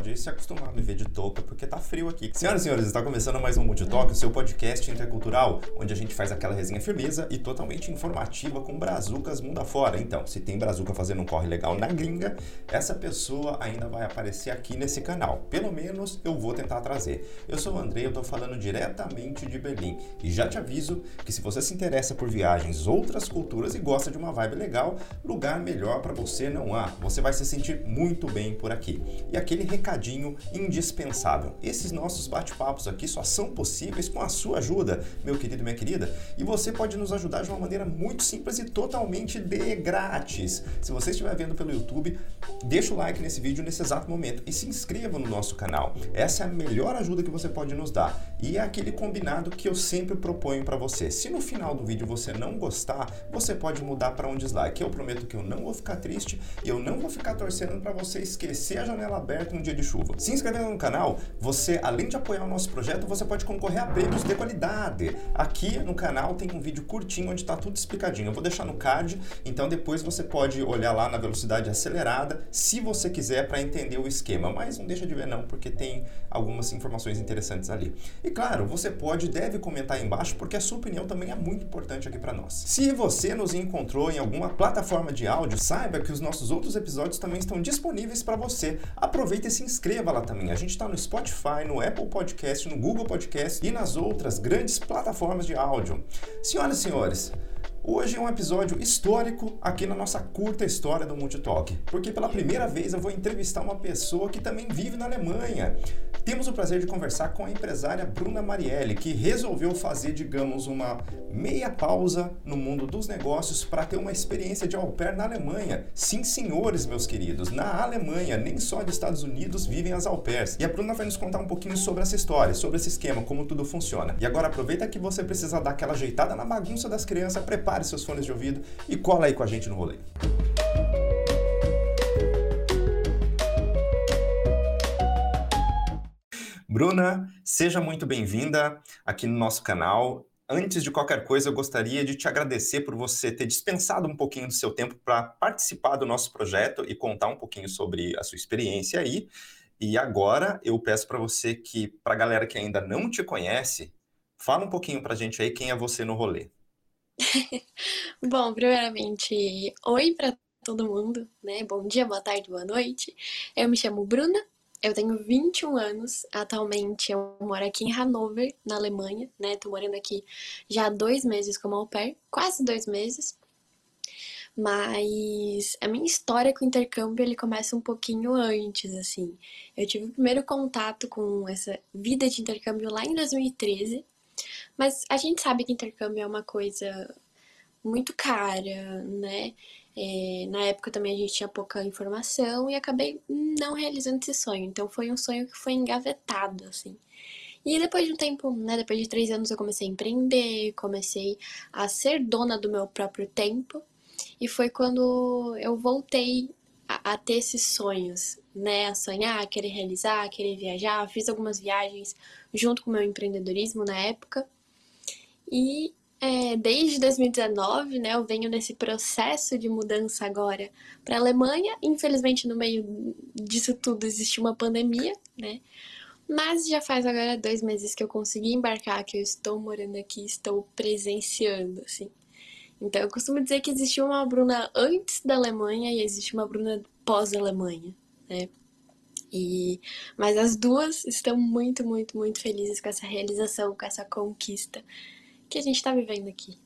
pode se acostumar a me ver de touca, porque tá frio aqui. Senhoras e senhores, está começando mais um Multitalk, o seu podcast intercultural, onde a gente faz aquela resenha firmeza e totalmente informativa com brazucas mundo afora. Então, se tem brazuca fazendo um corre legal na gringa, essa pessoa ainda vai aparecer aqui nesse canal. Pelo menos eu vou tentar trazer. Eu sou o André, eu tô falando diretamente de Berlim. E já te aviso que se você se interessa por viagens, outras culturas e gosta de uma vibe legal, lugar melhor para você não há. Você vai se sentir muito bem por aqui. E aquele recadinho indispensável. Esses nossos bate-papos aqui só são possíveis com a sua ajuda, meu querido e minha querida. E você pode nos ajudar de uma maneira muito simples e totalmente de grátis. Se você estiver vendo pelo YouTube, deixa o like nesse vídeo nesse exato momento e se inscreva no nosso canal. Essa é a melhor ajuda que você pode nos dar. E é aquele combinado que eu sempre proponho para você. Se no final do vídeo você não gostar, você pode mudar para um dislike. Eu prometo que eu não vou ficar triste e eu não vou ficar torcendo para você esquecer a janela aberta um dia de chuva. Se inscrevendo no canal, você, além de apoiar o nosso projeto, você pode concorrer a prêmios de qualidade. Aqui no canal tem um vídeo curtinho onde está tudo explicadinho. Eu vou deixar no card, então depois você pode olhar lá na velocidade acelerada, se você quiser, para entender o esquema. Mas não deixa de ver não, porque tem algumas informações interessantes ali. E claro, você pode e deve comentar aí embaixo, porque a sua opinião também é muito importante aqui para nós. Se você nos encontrou em alguma plataforma de áudio, saiba que os nossos outros episódios também estão disponíveis para você. Aproveita e se inscreva lá também. A gente está no Spotify, no Apple Podcast, no Google Podcast e nas outras grandes plataformas de áudio. Senhoras e senhores, Hoje é um episódio histórico aqui na nossa curta história do Multitalk, porque pela primeira vez eu vou entrevistar uma pessoa que também vive na Alemanha. Temos o prazer de conversar com a empresária Bruna Marielli, que resolveu fazer, digamos, uma meia pausa no mundo dos negócios para ter uma experiência de au pair na Alemanha. Sim, senhores, meus queridos, na Alemanha, nem só dos Estados Unidos vivem as au pairs. E a Bruna vai nos contar um pouquinho sobre essa história, sobre esse esquema, como tudo funciona. E agora aproveita que você precisa dar aquela ajeitada na bagunça das crianças, prepare seus fones de ouvido e cola aí com a gente no rolê. Bruna, seja muito bem-vinda aqui no nosso canal. Antes de qualquer coisa, eu gostaria de te agradecer por você ter dispensado um pouquinho do seu tempo para participar do nosso projeto e contar um pouquinho sobre a sua experiência aí. E agora eu peço para você que, para a galera que ainda não te conhece, fala um pouquinho para a gente aí quem é você no rolê. Bom, primeiramente, oi para todo mundo, né? Bom dia, boa tarde, boa noite. Eu me chamo Bruna, eu tenho 21 anos, atualmente eu moro aqui em Hanover, na Alemanha, né? Tô morando aqui já há dois meses como au pair, quase dois meses. Mas a minha história com o intercâmbio ele começa um pouquinho antes, assim. Eu tive o primeiro contato com essa vida de intercâmbio lá em 2013, mas a gente sabe que intercâmbio é uma coisa muito cara, né? É, na época também a gente tinha pouca informação e acabei não realizando esse sonho. Então foi um sonho que foi engavetado, assim. E depois de um tempo, né, depois de três anos, eu comecei a empreender, comecei a ser dona do meu próprio tempo. E foi quando eu voltei a, a ter esses sonhos, né, a sonhar, a querer realizar, a querer viajar. Fiz algumas viagens junto com o meu empreendedorismo na época. E é, desde 2019, né, eu venho nesse processo de mudança agora para a Alemanha. Infelizmente, no meio disso tudo existe uma pandemia, né? Mas já faz agora dois meses que eu consegui embarcar, que eu estou morando aqui, estou presenciando, assim. Então, eu costumo dizer que existe uma Bruna antes da Alemanha e existe uma Bruna pós-Alemanha, né? E, mas as duas estão muito, muito, muito felizes com essa realização, com essa conquista que a gente está vivendo aqui.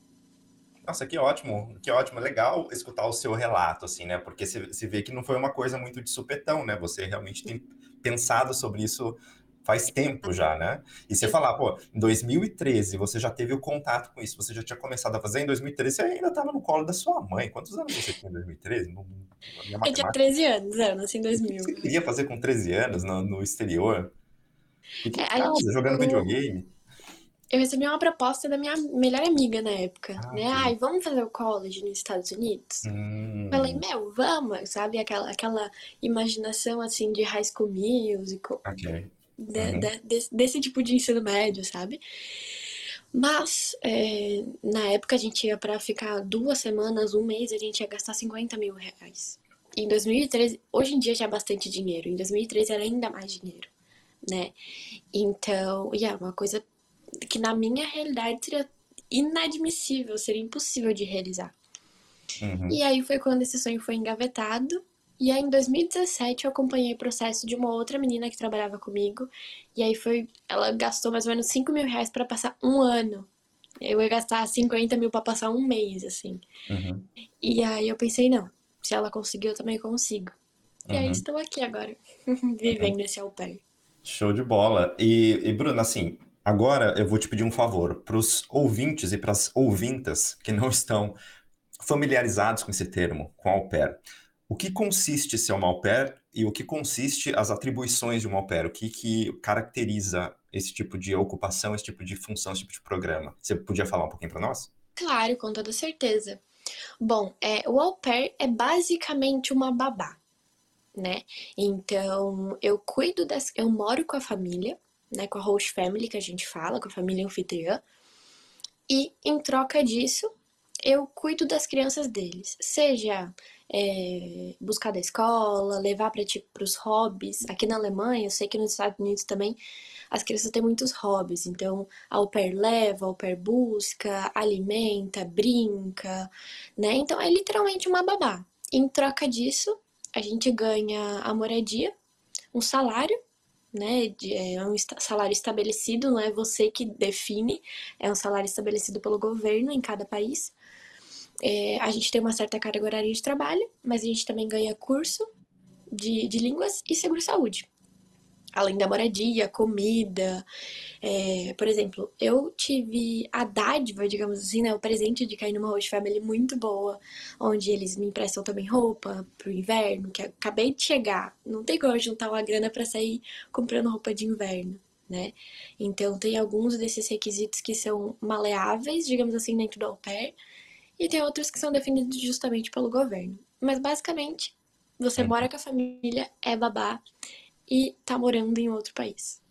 Nossa, que ótimo, que ótimo, legal escutar o seu relato, assim, né? Porque você vê que não foi uma coisa muito de supetão, né? Você realmente tem pensado sobre isso faz tempo já, né? E você falar, pô, em 2013 você já teve o contato com isso, você já tinha começado a fazer, em 2013 você ainda estava no colo da sua mãe. Quantos anos você tinha em 2013? Eu tinha 13 anos, anos, em 2000. O que você queria fazer com 13 anos no, no exterior? É, casa, gente... jogando videogame? eu recebi uma proposta da minha melhor amiga na época, ah, né? Ai, vamos fazer o college nos Estados Unidos? Hum. Falei, meu, vamos, sabe? Aquela, aquela imaginação, assim, de high school musical. Ok. De, uhum. de, desse, desse, tipo de ensino médio, sabe? Mas, é, na época, a gente ia para ficar duas semanas, um mês, a gente ia gastar 50 mil reais. em 2013, hoje em dia já é bastante dinheiro, em 2013 era ainda mais dinheiro, né? Então, e é uma coisa que na minha realidade seria inadmissível, seria impossível de realizar. Uhum. E aí foi quando esse sonho foi engavetado. E aí em 2017 eu acompanhei o processo de uma outra menina que trabalhava comigo. E aí foi. Ela gastou mais ou menos 5 mil reais pra passar um ano. Eu ia gastar 50 mil pra passar um mês, assim. Uhum. E aí eu pensei, não, se ela conseguiu, eu também consigo. E uhum. aí estou aqui agora, vivendo esse au pair. Show de bola. E, e Bruna, assim, agora eu vou te pedir um favor para os ouvintes e para as ouvintas que não estão familiarizados com esse termo, com au pair. O que consiste ser uma au pair e o que consiste as atribuições de uma au pair? O que, que caracteriza esse tipo de ocupação, esse tipo de função, esse tipo de programa? Você podia falar um pouquinho para nós? Claro, com toda certeza. Bom, é, o au pair é basicamente uma babá, né? Então, eu cuido das... Eu moro com a família, né? Com a host family, que a gente fala, com a família anfitriã. E, em troca disso, eu cuido das crianças deles. Seja é, buscar da escola, levar para tipo, os hobbies. Aqui na Alemanha, eu sei que nos Estados Unidos também as crianças têm muitos hobbies. Então, a au pair leva, a au pair busca, alimenta, brinca, né? Então, é literalmente uma babá. Em troca disso, a gente ganha a moradia, um salário, né? É um salário estabelecido, não é você que define, é um salário estabelecido pelo governo em cada país. É, a gente tem uma certa carga horária de trabalho, mas a gente também ganha curso de, de línguas e seguro-saúde. Além da moradia, comida. É, por exemplo, eu tive a dádiva, digamos assim, né, o presente de cair numa host family muito boa, onde eles me emprestam também roupa pro inverno, que acabei de chegar. Não tem como juntar uma grana para sair comprando roupa de inverno. Né? Então, tem alguns desses requisitos que são maleáveis, digamos assim, dentro do au pair, e tem outros que são definidos justamente pelo governo. Mas basicamente, você uhum. mora com a família, é babá e tá morando em outro país.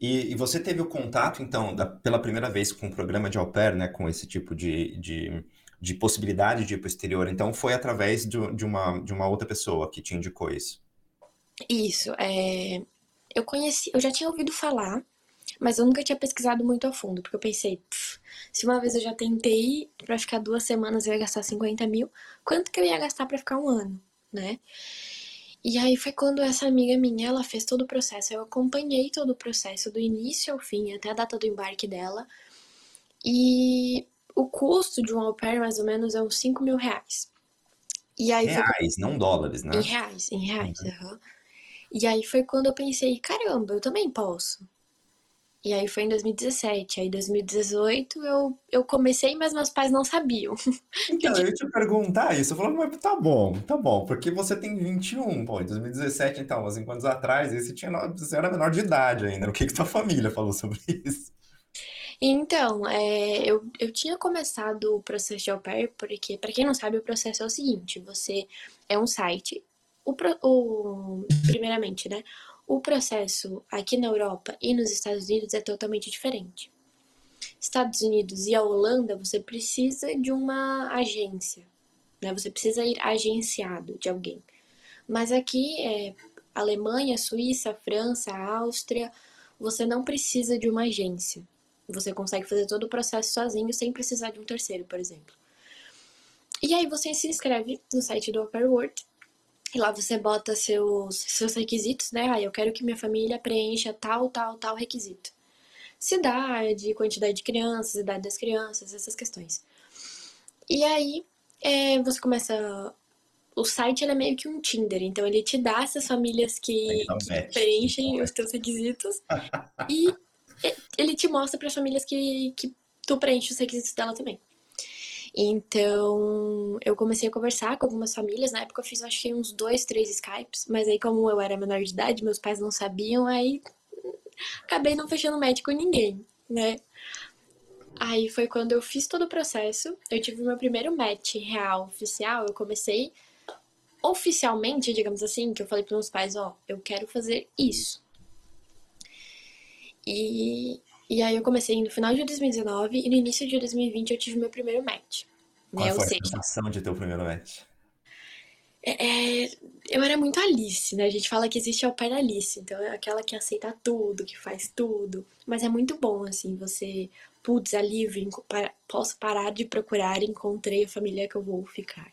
E, e você teve o contato, então, da, pela primeira vez com o programa de au pair, né, com esse tipo de, de, de possibilidade de ir para o exterior, então foi através de, de, uma, de uma outra pessoa que te indicou isso? Isso, é... eu conheci, eu já tinha ouvido falar, mas eu nunca tinha pesquisado muito a fundo, porque eu pensei, se uma vez eu já tentei para ficar duas semanas eu ia gastar 50 mil, quanto que eu ia gastar para ficar um ano, né? E aí foi quando essa amiga minha, ela fez todo o processo, eu acompanhei todo o processo, do início ao fim, até a data do embarque dela. E o custo de um au pair, mais ou menos, é uns 5 mil reais. E aí reais, foi... não dólares, né? Em reais, em reais, uhum. Uhum. E aí foi quando eu pensei, caramba, eu também posso. E aí foi em 2017. Aí em 2018 eu, eu comecei, mas meus pais não sabiam. Então, eu ia te perguntar isso. Eu falei, mas tá bom, tá bom, porque você tem 21, pô, em 2017, então, há cinco anos atrás, você, tinha, você era menor de idade ainda. O que que tua família falou sobre isso? Então, é, eu, eu tinha começado o processo de au pair, porque, para quem não sabe, o processo é o seguinte: você é um site, o, o, primeiramente, né? O processo aqui na Europa e nos Estados Unidos é totalmente diferente. Estados Unidos e a Holanda, você precisa de uma agência, né? Você precisa ir agenciado de alguém. Mas aqui é Alemanha, Suíça, França, Áustria, você não precisa de uma agência. Você consegue fazer todo o processo sozinho sem precisar de um terceiro, por exemplo. E aí você se inscreve no site do Upper World e lá você bota seus, seus requisitos, né? Ah, eu quero que minha família preencha tal, tal, tal requisito. Cidade, quantidade de crianças, idade das crianças, essas questões. E aí é, você começa. O site é meio que um Tinder, então ele te dá essas famílias que, que preenchem os teus requisitos e ele te mostra para as famílias que, que tu preenche os requisitos dela também. Então, eu comecei a conversar com algumas famílias. Na época, eu fiz acho que uns dois, três Skypes. Mas aí, como eu era menor de idade, meus pais não sabiam, aí acabei não fechando match com ninguém, né? Aí foi quando eu fiz todo o processo. Eu tive meu primeiro match real, oficial. Eu comecei oficialmente, digamos assim, que eu falei para meus pais: Ó, eu quero fazer isso. E e aí eu comecei no final de 2019 e no início de 2020 eu tive meu primeiro match. Qual né? foi a sensação de ter o primeiro match? É, é, eu era muito Alice, né? A gente fala que existe ao pé da Alice, então é aquela que aceita tudo, que faz tudo. Mas é muito bom, assim, você, putz, alívio, posso parar de procurar, encontrei a família que eu vou ficar.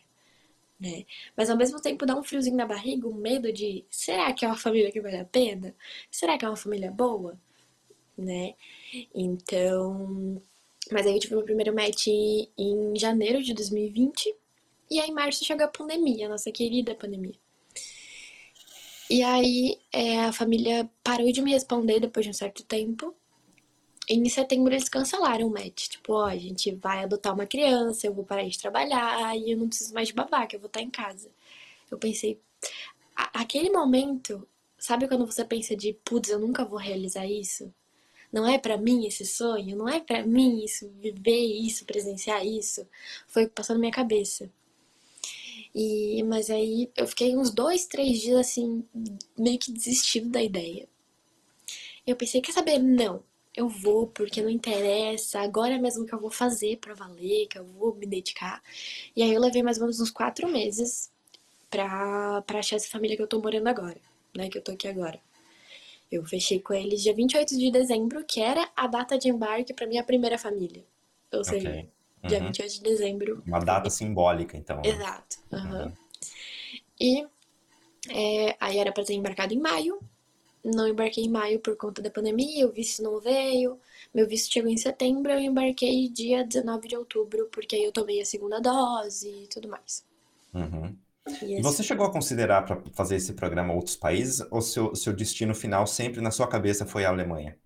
Né? Mas ao mesmo tempo dá um friozinho na barriga, um medo de será que é uma família que vale a pena? Será que é uma família boa? Né? Então. Mas aí eu tive meu primeiro match em janeiro de 2020. E aí em março chegou a pandemia, a nossa querida pandemia. E aí é, a família parou de me responder depois de um certo tempo. E em setembro eles cancelaram o match. Tipo, ó, a gente vai adotar uma criança, eu vou parar de trabalhar e eu não preciso mais de babaca, eu vou estar em casa. Eu pensei, aquele momento, sabe quando você pensa de, putz, eu nunca vou realizar isso? Não é para mim esse sonho, não é para mim isso, viver isso, presenciar isso. Foi o que passou na minha cabeça. E, mas aí eu fiquei uns dois, três dias assim, meio que desistindo da ideia. Eu pensei, quer saber? Não, eu vou porque não interessa, agora mesmo que eu vou fazer para valer, que eu vou me dedicar. E aí eu levei mais ou menos uns quatro meses pra, pra achar essa família que eu tô morando agora, né? Que eu tô aqui agora. Eu fechei com eles dia 28 de dezembro, que era a data de embarque para minha primeira família. Ou seja, okay. uhum. dia 28 de dezembro. Uma data simbólica, então. Né? Exato. Uhum. Uhum. E é, aí era para ter embarcado em maio. Não embarquei em maio por conta da pandemia, o visto não veio. Meu visto chegou em setembro, eu embarquei dia 19 de outubro, porque aí eu tomei a segunda dose e tudo mais. Uhum. Você chegou a considerar para fazer esse programa outros países ou seu, seu destino final sempre na sua cabeça foi a Alemanha?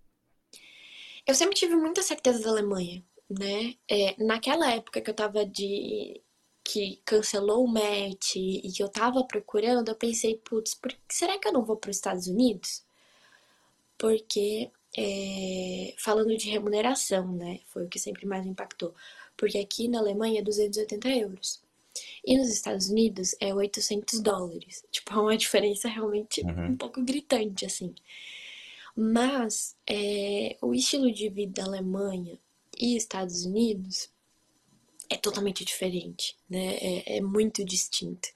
Eu sempre tive muita certeza da Alemanha, né? É, naquela época que eu tava de. que cancelou o match e que eu tava procurando, eu pensei, putz, por... será que eu não vou para os Estados Unidos? Porque. É... falando de remuneração, né? Foi o que sempre mais impactou. Porque aqui na Alemanha é 280 euros. E nos Estados Unidos é 800 dólares. Tipo, é uma diferença realmente uhum. um pouco gritante, assim. Mas é, o estilo de vida da Alemanha e Estados Unidos é totalmente diferente, né? É, é muito distinto.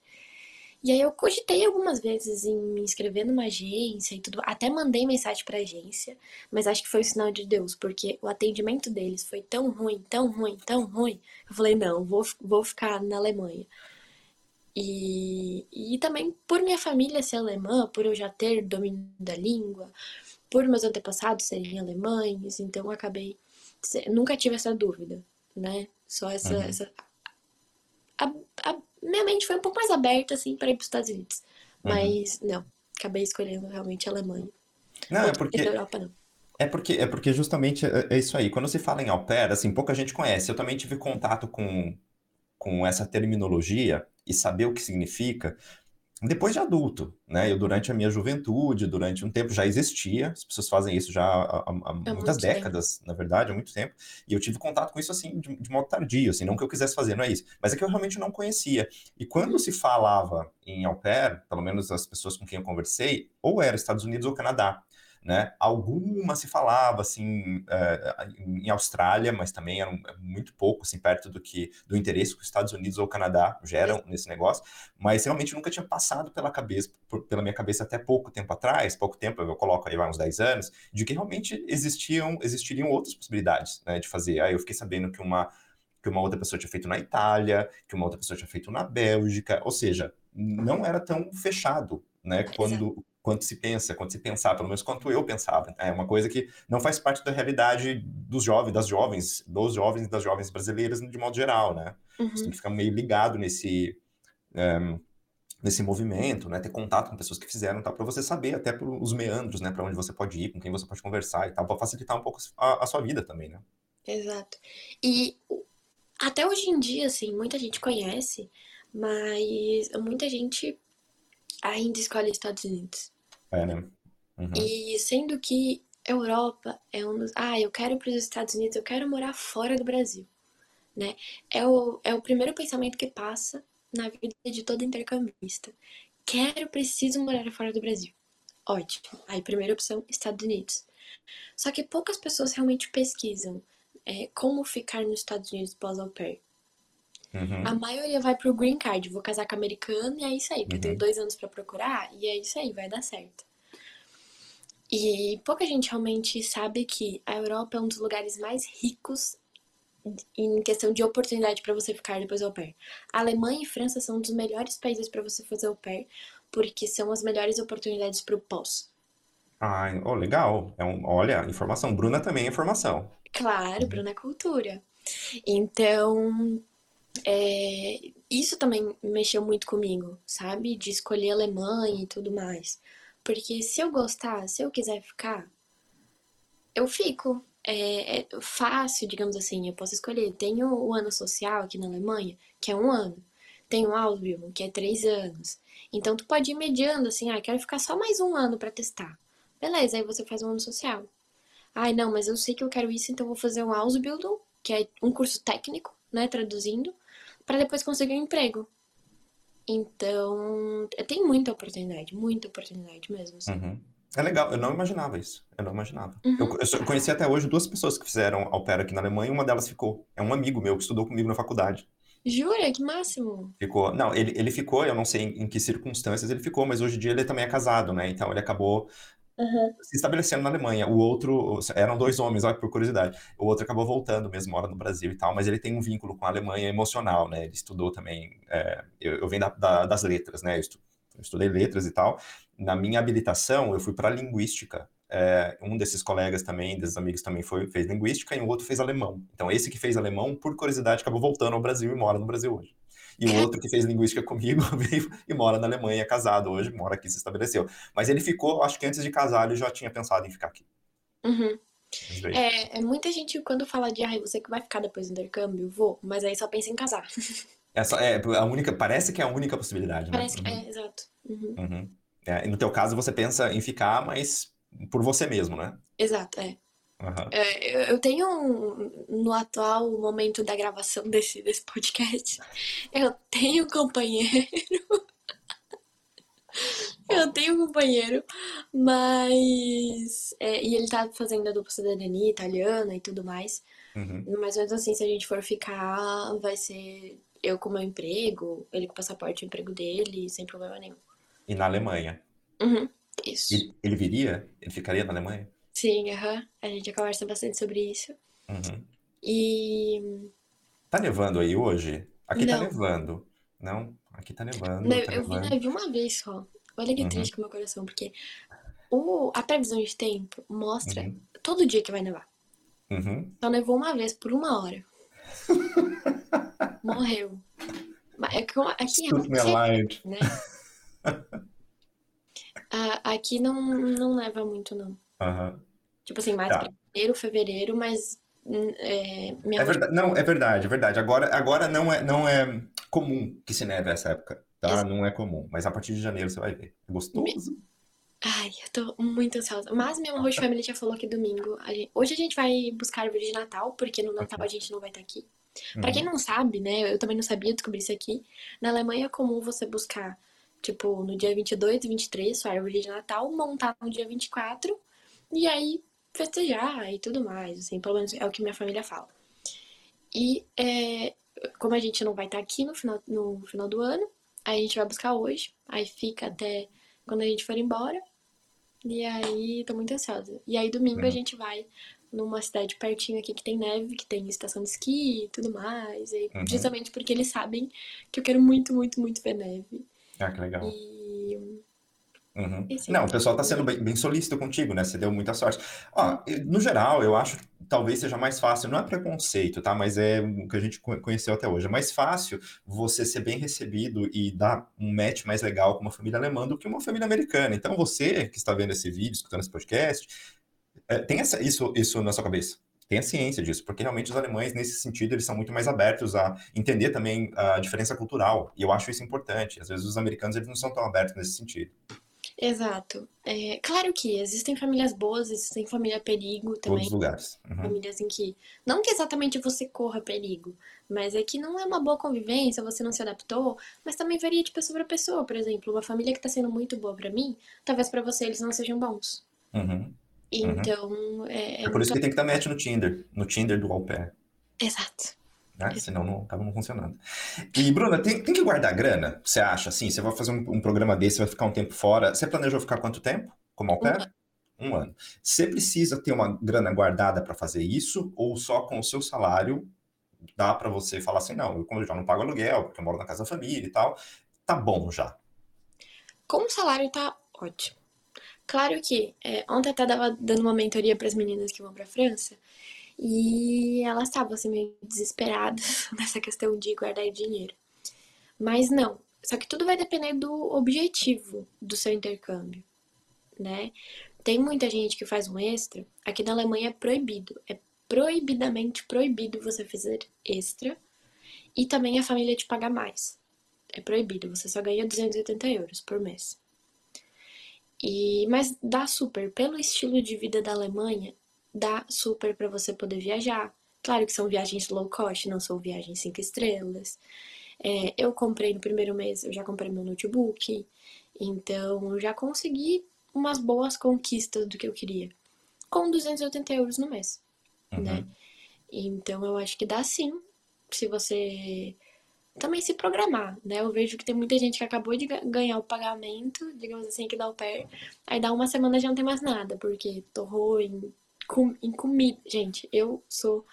E aí eu cogitei algumas vezes em me inscrever numa agência e tudo, até mandei mensagem pra agência, mas acho que foi o sinal de Deus, porque o atendimento deles foi tão ruim, tão ruim, tão ruim, eu falei, não, vou, vou ficar na Alemanha. E, e também por minha família ser alemã, por eu já ter domínio da língua, por meus antepassados serem alemães, então eu acabei, nunca tive essa dúvida, né? Só essa, uhum. essa a, a, minha mente foi um pouco mais aberta, assim, para ir para os Estados Unidos. Uhum. Mas, uhum. não, acabei escolhendo realmente a Alemanha. Não, é porque... Europa, não. É porque, é porque justamente é, é isso aí. Quando se fala em au pair, assim, pouca gente conhece. Eu também tive contato com, com essa terminologia e saber o que significa depois de adulto, né? Eu durante a minha juventude, durante um tempo já existia, as pessoas fazem isso já há, há muitas décadas, tempo. na verdade, há muito tempo, e eu tive contato com isso assim de, de, modo tardio, assim, não que eu quisesse fazer, não é isso, mas é que eu realmente não conhecia. E quando se falava em au pair, pelo menos as pessoas com quem eu conversei, ou era Estados Unidos ou Canadá né? Alguma se falava assim é, em Austrália, mas também era é muito pouco, assim, perto do que do interesse que os Estados Unidos ou o Canadá geram nesse negócio. Mas realmente nunca tinha passado pela cabeça, por, pela minha cabeça até pouco tempo atrás, pouco tempo, eu coloco aí uns 10 anos, de que realmente existiam existiriam outras possibilidades, né, de fazer. Aí eu fiquei sabendo que uma que uma outra pessoa tinha feito na Itália, que uma outra pessoa tinha feito na Bélgica, ou seja, não era tão fechado, né, quando, quanto se pensa, quanto se pensar, pelo menos quanto eu pensava. É uma coisa que não faz parte da realidade dos jovens, das jovens, dos jovens e das jovens brasileiras de modo geral, né? Uhum. Você tem que ficar meio ligado nesse um, nesse movimento, né? Ter contato com pessoas que fizeram, tal, para você saber até os meandros, né? Para onde você pode ir, com quem você pode conversar e tal, para facilitar um pouco a, a sua vida também, né? Exato. E até hoje em dia, assim, muita gente conhece, mas muita gente ainda escolhe Estados Unidos. É, né? Uhum. E sendo que Europa é um dos. Ah, eu quero ir para os Estados Unidos, eu quero morar fora do Brasil. Né? É, o, é o primeiro pensamento que passa na vida de todo intercambista. Quero, preciso morar fora do Brasil. Ótimo. Aí, primeira opção, Estados Unidos. Só que poucas pessoas realmente pesquisam é, como ficar nos Estados Unidos pós-au pair. Uhum. A maioria vai pro green card, vou casar com americano e é isso aí, porque eu tenho Uhum. dois anos pra procurar e é isso aí, vai dar certo. E pouca gente realmente sabe que a Europa é um dos lugares mais ricos em questão de oportunidade pra você ficar depois do au pair. A Alemanha e França são um dos melhores países pra você fazer au pair, porque são as melhores oportunidades pro pós. Ah, oh, legal. É um, olha, informação. Bruna também é informação. Claro, Uhum. Bruna é cultura. Então, é, isso também mexeu muito comigo, sabe? De escolher Alemanha e tudo mais. Porque se eu gostar, se eu quiser ficar, eu fico. É, é fácil, digamos assim, eu posso escolher. Tenho o ano social aqui na Alemanha, que é um ano. Tenho o Ausbildung, que é três anos. Então, tu pode ir mediando, assim, ah, quero ficar só mais um ano pra testar. Beleza, aí você faz um ano social. Ai, não, mas eu sei que eu quero isso, então vou fazer um Ausbildung, que é um curso técnico, né, traduzindo, pra depois conseguir um emprego. Então, tem muita oportunidade, muita oportunidade mesmo, assim. Uhum. É legal, eu não imaginava isso. Eu não imaginava. Uhum. Eu, eu conheci até hoje duas pessoas que fizeram au pair aqui na Alemanha e uma delas ficou. É um amigo meu que estudou comigo na faculdade. Jura? Que máximo! Ficou. Não, ele, ele ficou, eu não sei em, em que circunstâncias ele ficou, mas hoje em dia ele também é casado, né? Então ele acabou Uhum. se estabelecendo na Alemanha. O outro, eram dois homens, olha, por curiosidade. O outro acabou voltando mesmo, mora no Brasil e tal, mas ele tem um vínculo com a Alemanha emocional, né? Ele estudou também. é, eu, eu venho da- da- das letras, né? Eu, estu- eu estudei letras e tal. Na minha habilitação, eu fui para linguística. É, um desses colegas também, desses amigos também foi, fez linguística e o outro fez alemão. Então, esse que fez alemão, por curiosidade, acabou voltando ao Brasil e mora no Brasil hoje. E o outro que fez linguística comigo veio e mora na Alemanha, é casado hoje, mora aqui, se estabeleceu. Mas ele ficou, acho que antes de casar, ele já tinha pensado em ficar aqui. Uhum. É, é, muita gente quando fala de, ai, você que vai ficar depois do intercâmbio, vou, mas aí só pensa em casar. Essa é a única, parece que é a única possibilidade, né? Parece que Uhum, é, exato. Uhum. uhum. É, no teu caso, você pensa em ficar, mas por você mesmo, né? Exato, é. É, eu- tenho, um- no atual momento da gravação desse, desse podcast, eu tenho um companheiro. Eu tenho um companheiro, mas. é, e ele tá fazendo a dupla cidadania italiana e tudo mais. Uhum. Mas mesmo assim, se a gente for ficar, vai ser eu com meu emprego, ele com o passaporte, o emprego dele, sem problema nenhum. E na Alemanha? Uhum, isso. Ele, ele viria? Ele ficaria na Alemanha? Sim, aham. A gente já conversa bastante sobre isso. Uhum. E. Tá nevando aí hoje? Aqui tá Não. nevando. Não? Aqui tá nevando, Ne- tá Eu vi nevando. neve uma vez só. Olha que Uhum. triste com o meu coração, porque o, a previsão de tempo mostra Uhum. todo dia que vai nevar. Uhum. Só nevou uma vez por uma hora. Morreu. Mas é que aqui é muito seco, né? Ah, aqui não, não neva muito, não. Aham. Tipo assim, mais Tá. pra janeiro, fevereiro, mas hum, é, É verdade, não, é verdade, é verdade. Agora, agora não é, não é comum que se neve essa época, tá? Exato. Não é comum, mas a partir de janeiro você vai ver. É gostoso. Ai, eu tô muito ansiosa. Mas minha host family já falou que domingo. a gente- Hoje a gente vai buscar árvore de Natal, porque no Natal a gente não vai estar aqui. Pra quem Uhum. não sabe, né? Eu também não sabia, descobri isso aqui. Na Alemanha é comum você buscar, tipo, no dia 22 e 23, sua árvore de Natal, montar no dia 24 e aí festejar e tudo mais. Assim, pelo menos é o que minha família fala. E é, como a gente não vai estar aqui no final, no final do ano, aí a gente vai buscar hoje. Aí fica até quando a gente for embora. E aí, tô muito ansiosa. E aí, domingo a Uhum. gente vai numa cidade pertinho aqui que tem neve, que tem estação de esqui e tudo mais. E Uhum. justamente porque eles sabem que eu quero muito, muito, muito ver neve. Ah, que legal. E. Uhum. Não, o pessoal tá sendo bem, bem solícito contigo, né? Você deu muita sorte. Ó, eu- no geral, eu acho que talvez seja mais fácil, não é preconceito, tá? Mas é o que a gente co- conheceu até hoje. É mais fácil você ser bem recebido e dar um match mais legal com uma família alemã do que uma família americana. Então, você que está vendo esse vídeo, escutando esse podcast, é, tem essa- isso, isso na sua cabeça. Tenha ciência disso, porque realmente os alemães, nesse sentido, eles são muito mais abertos a entender também a diferença cultural. E eu acho isso importante. Às vezes os americanos eles não são tão abertos nesse sentido. Exato. É, claro que existem famílias boas, existem família perigo Todos também. os lugares. Uhum. Famílias em que. Não que exatamente você corra perigo, mas é que não é uma boa convivência, você não se adaptou, mas também varia de pessoa pra pessoa. Por exemplo, uma família que tá sendo muito boa pra mim, talvez pra você eles não sejam bons. Uhum. Então, é, é É por muito. isso que tem que dar match no Tinder, no Tinder do au pair. Exato. Né? Senão não acaba não funcionando. E, Bruna, tem, tem que guardar grana? Você acha? Assim, você vai fazer um, um programa desse, vai ficar um tempo fora. Você planejou ficar quanto tempo como au pair? Um, um ano. Você precisa ter uma grana guardada para fazer isso? Ou só com o seu salário dá para você falar assim, não, eu já não pago aluguel, porque eu moro na casa da família e tal, tá bom já? Com o salário tá ótimo. Claro que é, ontem até tava dando uma mentoria para as meninas que vão para França e elas estavam assim meio desesperadas nessa questão de guardar dinheiro. Mas não, só que tudo vai depender do objetivo do seu intercâmbio, né? Tem muita gente que faz um extra, aqui na Alemanha é proibido, é proibidamente proibido você fazer extra e também a família te pagar mais. É proibido, você só ganha 280 euros por mês. E, mas dá super, pelo estilo de vida da Alemanha, dá super para você poder viajar. Claro que são viagens low cost, não são viagens cinco estrelas. É, eu comprei no primeiro mês, eu já comprei meu notebook, então eu já consegui umas boas conquistas do que eu queria. Com 280 euros no mês, uhum. né? Então eu acho que dá sim, se você também se programar, né? Eu vejo que tem muita gente que acabou de ganhar o pagamento, digamos assim, que dá o pé, aí dá uma semana já não tem mais nada, porque torrou em, com, em comida. Gente, eu sou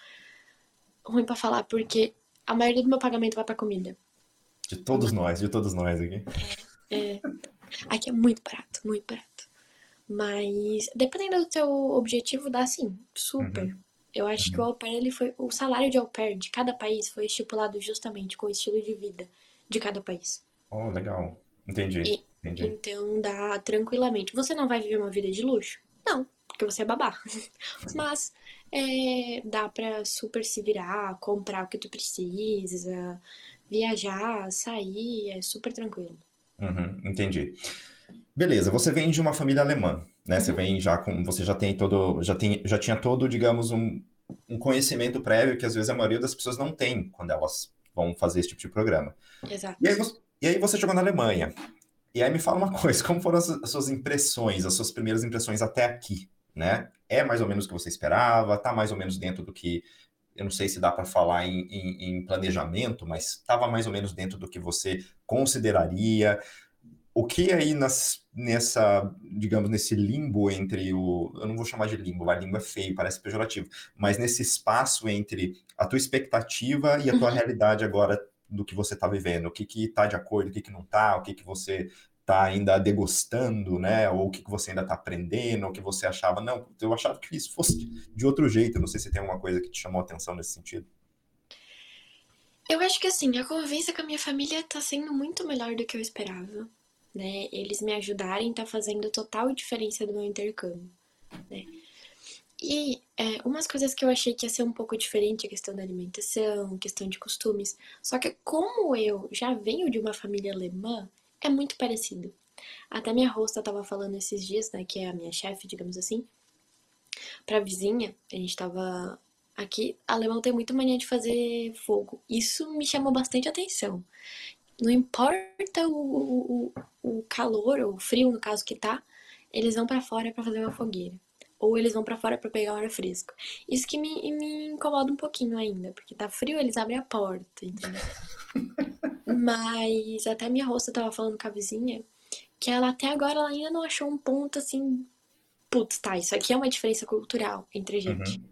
ruim para falar, porque a maioria do meu pagamento vai para comida. De todos nós, de todos nós aqui. É, é, aqui é muito barato, muito barato. Mas dependendo do seu objetivo, dá sim, super. Uhum. Eu acho uhum. que o au pair, ele foi. O salário de au pair de cada país foi estipulado justamente com o estilo de vida de cada país. Oh, legal. Entendi. E, Entendi. Então dá tranquilamente. Você não vai viver uma vida de luxo? Não, porque você é babá. Mas é, dá pra super se virar, comprar o que tu precisa, viajar, sair, é super tranquilo. Uhum, entendi. Beleza, você vem de uma família alemã né? Você vem já com, você já tem todo, já tem, já tinha todo, digamos, um, um conhecimento prévio que às vezes a maioria das pessoas não tem quando elas vão fazer esse tipo de programa. Exato. E aí, você, e aí você chegou na Alemanha. E aí me fala uma coisa, como foram as, as suas impressões, as suas primeiras impressões até aqui, né? É mais ou menos o que você esperava? Tá mais ou menos dentro do que eu não sei se dá para falar em, em, em, planejamento, mas estava mais ou menos dentro do que você consideraria o que aí nas, nessa, digamos, nesse limbo entre o. Eu não vou chamar de limbo, a limbo é feio, parece pejorativo, mas nesse espaço entre a tua expectativa e a tua uhum. realidade agora do que você está vivendo, o que que tá de acordo, o que que não tá, o que que você está ainda degustando, né? Ou o que, que você ainda está aprendendo, ou o que você achava, não, eu achava que isso fosse de outro jeito. Não sei se tem alguma coisa que te chamou a atenção nesse sentido. Eu acho que assim, a convivência com a minha família está sendo muito melhor do que eu esperava né? Eles me ajudarem tá fazendo total diferença do meu intercâmbio, né? E é, umas coisas que eu achei que ia ser um pouco diferente, a questão da alimentação, questão de costumes. Só que como eu já venho de uma família alemã, é muito parecido. Até minha rosta tava falando esses dias, né, que é a minha chefe, digamos assim, pra vizinha, a gente tava aqui, alemão tem muito mania de fazer fogo. Isso me chamou bastante atenção. Não importa o, o, o calor ou o frio, no caso que tá, eles vão para fora para fazer uma fogueira. Ou eles vão para fora para pegar o ar fresco. Isso que me, me incomoda um pouquinho ainda, porque tá frio, eles abrem a porta, entendeu? Mas até minha roça tava falando com a vizinha que ela até agora ela ainda não achou um ponto assim. Putz, tá, isso aqui é uma diferença cultural entre a gente. Uhum.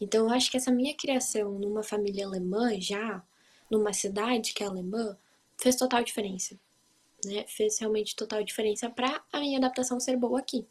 Então eu acho que essa minha criação numa família alemã já, numa cidade que é alemã, fez total diferença. Né? Fez realmente total diferença para a minha adaptação ser boa aqui.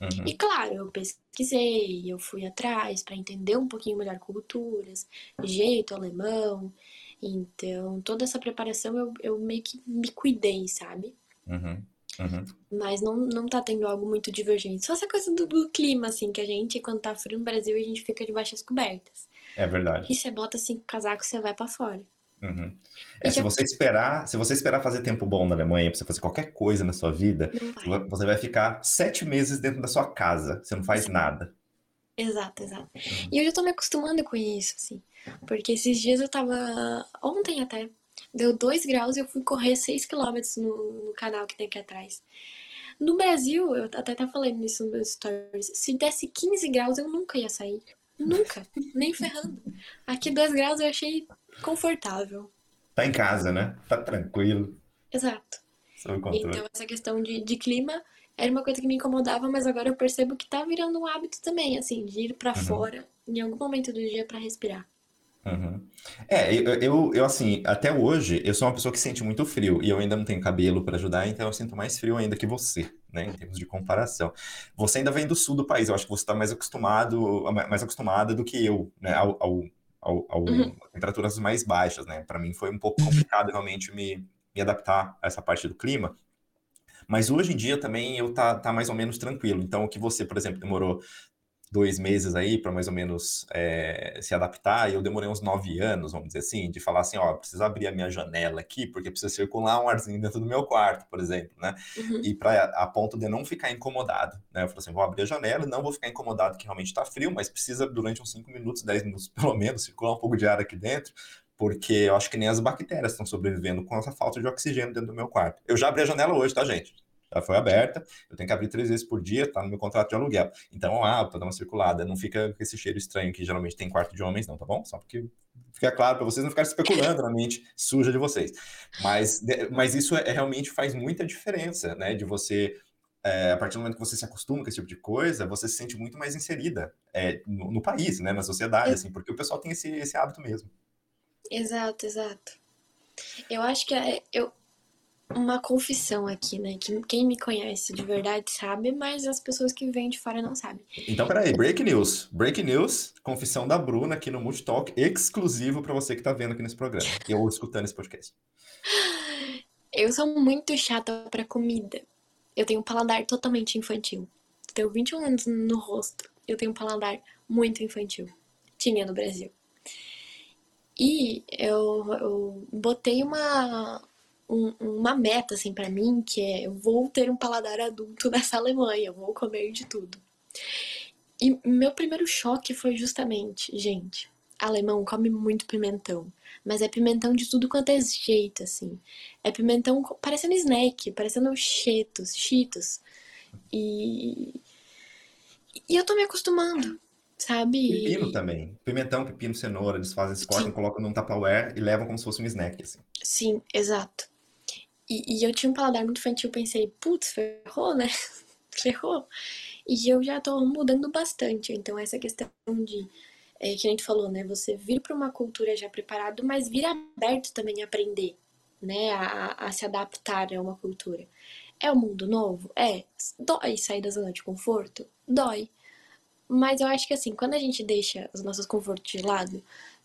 Uhum. E claro, eu pesquisei, eu fui atrás para entender um pouquinho melhor culturas, jeito alemão. Então, toda essa preparação eu, eu meio que me cuidei, sabe? Uhum. Uhum. Mas não, não tá tendo algo muito divergente. Só essa coisa do, do, clima, assim, que a gente, quando tá frio no Brasil, a gente fica debaixo das cobertas. É verdade. E você bota assim casaco, você vai para fora. Uhum. É, se você esperar, se você esperar fazer tempo bom na Alemanha para você fazer qualquer coisa na sua vida, vai. você vai ficar sete meses dentro da sua casa, você não faz exato. nada. Exato, exato. Uhum. E eu já tô me acostumando com isso, assim. Porque esses dias eu tava. Ontem até. Deu dois graus e eu fui correr seis quilômetros no, no canal que tem aqui atrás. No Brasil, eu até tava falando isso nos meus stories. Se desse 15 graus, eu nunca ia sair. Nunca. Nem ferrando. Aqui 2 graus eu achei confortável. Tá em casa, né? Tá tranquilo. Exato. Então, essa questão de, de clima era uma coisa que me incomodava, mas agora eu percebo que tá virando um hábito também, assim, de ir pra Uhum. fora em algum momento do dia pra respirar. Uhum. É, eu, eu, eu, assim, até hoje, eu sou uma pessoa que sente muito frio e eu ainda não tenho cabelo para ajudar, então eu sinto mais frio ainda que você, né, em termos de comparação. Você ainda vem do sul do país, eu acho que você está mais acostumado, mais acostumada do que eu, né, ao, ao, ao, ao Uhum. temperaturas mais baixas, né? Para mim foi um pouco complicado realmente me, me adaptar a essa parte do clima. Mas hoje em dia também eu tá, tá mais ou menos tranquilo. Então, o que você, por exemplo, demorou dois meses aí para mais ou menos é, se adaptar, e eu demorei uns nove anos, vamos dizer assim, de falar assim, ó, preciso abrir a minha janela aqui, porque precisa circular um arzinho dentro do meu quarto, por exemplo, né? Uhum. E para a ponto de não ficar incomodado, né? Eu falei assim, vou abrir a janela, não vou ficar incomodado que realmente está frio, mas precisa durante uns cinco minutos, dez minutos pelo menos, circular um pouco de ar aqui dentro, porque eu acho que nem as bactérias estão sobrevivendo com essa falta de oxigênio dentro do meu quarto. Eu já abri a janela hoje, tá, gente? Já foi aberta, eu tenho que abrir três vezes por dia, tá no meu contrato de aluguel. Então, ah, tô dando uma circulada, não fica com esse cheiro estranho que geralmente tem quarto de homens, não, tá bom? Só porque fica claro para vocês não ficarem especulando na mente suja de vocês. Mas, mas isso é, realmente faz muita diferença, né? De você é, a partir do momento que você se acostuma com esse tipo de coisa, você se sente muito mais inserida é, no, no, país, né, na sociedade, assim, porque o pessoal tem esse, esse hábito mesmo. Exato, exato. Eu acho que é, eu, uma confissão aqui, né, que quem me conhece de verdade sabe, mas as pessoas que vêm de fora não sabem. Então, peraí, break news. Break news, confissão da Bruna aqui no Multitalk, exclusivo para você que tá vendo aqui nesse programa, ou escutando esse podcast. Eu sou muito chata para comida. Eu tenho um paladar totalmente infantil. Tenho 21 anos no rosto. Eu tenho um paladar muito infantil. Tinha no Brasil. E eu, eu botei uma, um, uma meta, assim, para mim, que é eu vou ter um paladar adulto nessa Alemanha, eu vou comer de tudo. E meu primeiro choque foi justamente, gente, alemão come muito pimentão, mas é pimentão de tudo quanto é jeito, assim. É pimentão parecendo snack, parecendo cheetos, cheetos. E, e eu tô me acostumando, sabe? Pepino também. Pimentão, pepino, cenoura, eles fazem, eles cortam, colocam num Tupperware e levam como se fosse um snack, assim. Sim, exato. E, e eu tinha um paladar muito infantil, pensei, putz, ferrou, né? ferrou. E eu já tô mudando bastante. Então, essa questão de, é, que a gente falou, né? Você vir para uma cultura já preparado, mas vir aberto também a aprender, né? A, a se adaptar a uma cultura. É um mundo novo? É. Dói sair da zona de conforto? Dói. Mas eu acho que assim, quando a gente deixa os nossos confortos de lado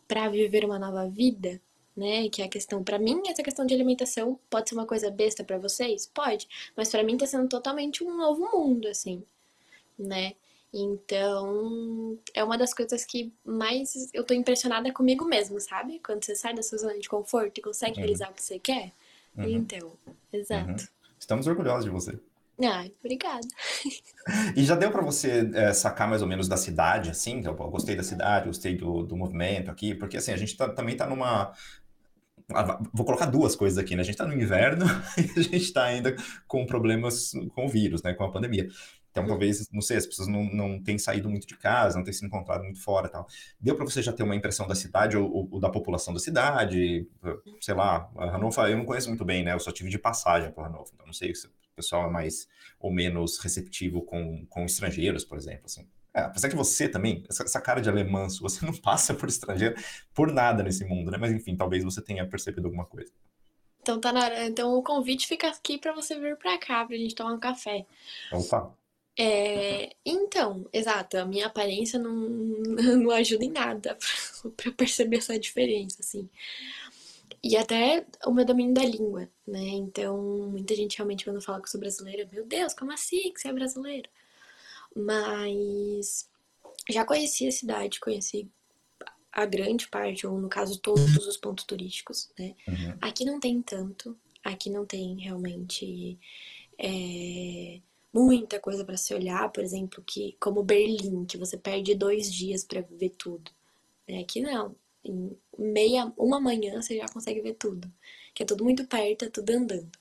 para viver uma nova vida, né, que é a questão para mim, essa questão de alimentação pode ser uma coisa besta para vocês, pode, mas para mim tá sendo totalmente um novo mundo assim, né? Então, é uma das coisas que mais eu tô impressionada comigo mesmo, sabe? Quando você sai da sua zona de conforto e consegue Uhum. realizar o que você quer. Uhum. Então, exato. Uhum. Estamos orgulhosos de você. Ai, obrigada. E já deu para você é, sacar mais ou menos da cidade, assim? Eu, gostei da cidade, gostei do, do movimento aqui, porque assim, a gente tá- também tá numa. ah, Vou colocar duas coisas aqui, né? A gente tá no inverno e a gente tá ainda com problemas com o vírus, né? Com a pandemia. Então, talvez, não sei, as pessoas não, não têm saído muito de casa, não têm se encontrado muito fora e tal. Deu para você já ter uma impressão da cidade ou, ou- da população da cidade? Sei lá, a Hannover eu não conheço muito bem, né? Eu só tive de passagem para Hannover, então não sei se o pessoal é mais ou menos receptivo com, com estrangeiros, por exemplo, assim. É, apesar que você também, essa, essa cara de alemã você não passa por estrangeiro por nada nesse mundo, né? Mas enfim, talvez você tenha percebido alguma coisa. Então tá na. Então o convite fica aqui pra você vir pra cá pra gente tomar um café. Opa, É, então, exato, a minha aparência não, não ajuda em nada pra perceber essa diferença, assim. E até o meu domínio da língua, né? Então, muita gente realmente quando fala que eu sou brasileira, meu Deus, como assim que você é brasileira? Mas já conheci a cidade, conheci a grande parte, ou no caso todos os pontos turísticos, né? uhum, Aqui não tem tanto, aqui não tem realmente é, muita coisa para se olhar, por exemplo, que como Berlim, que você perde dois dias para ver tudo. né? Aqui não, em meia, uma manhã você já consegue ver tudo, que é tudo muito perto, é tudo andando.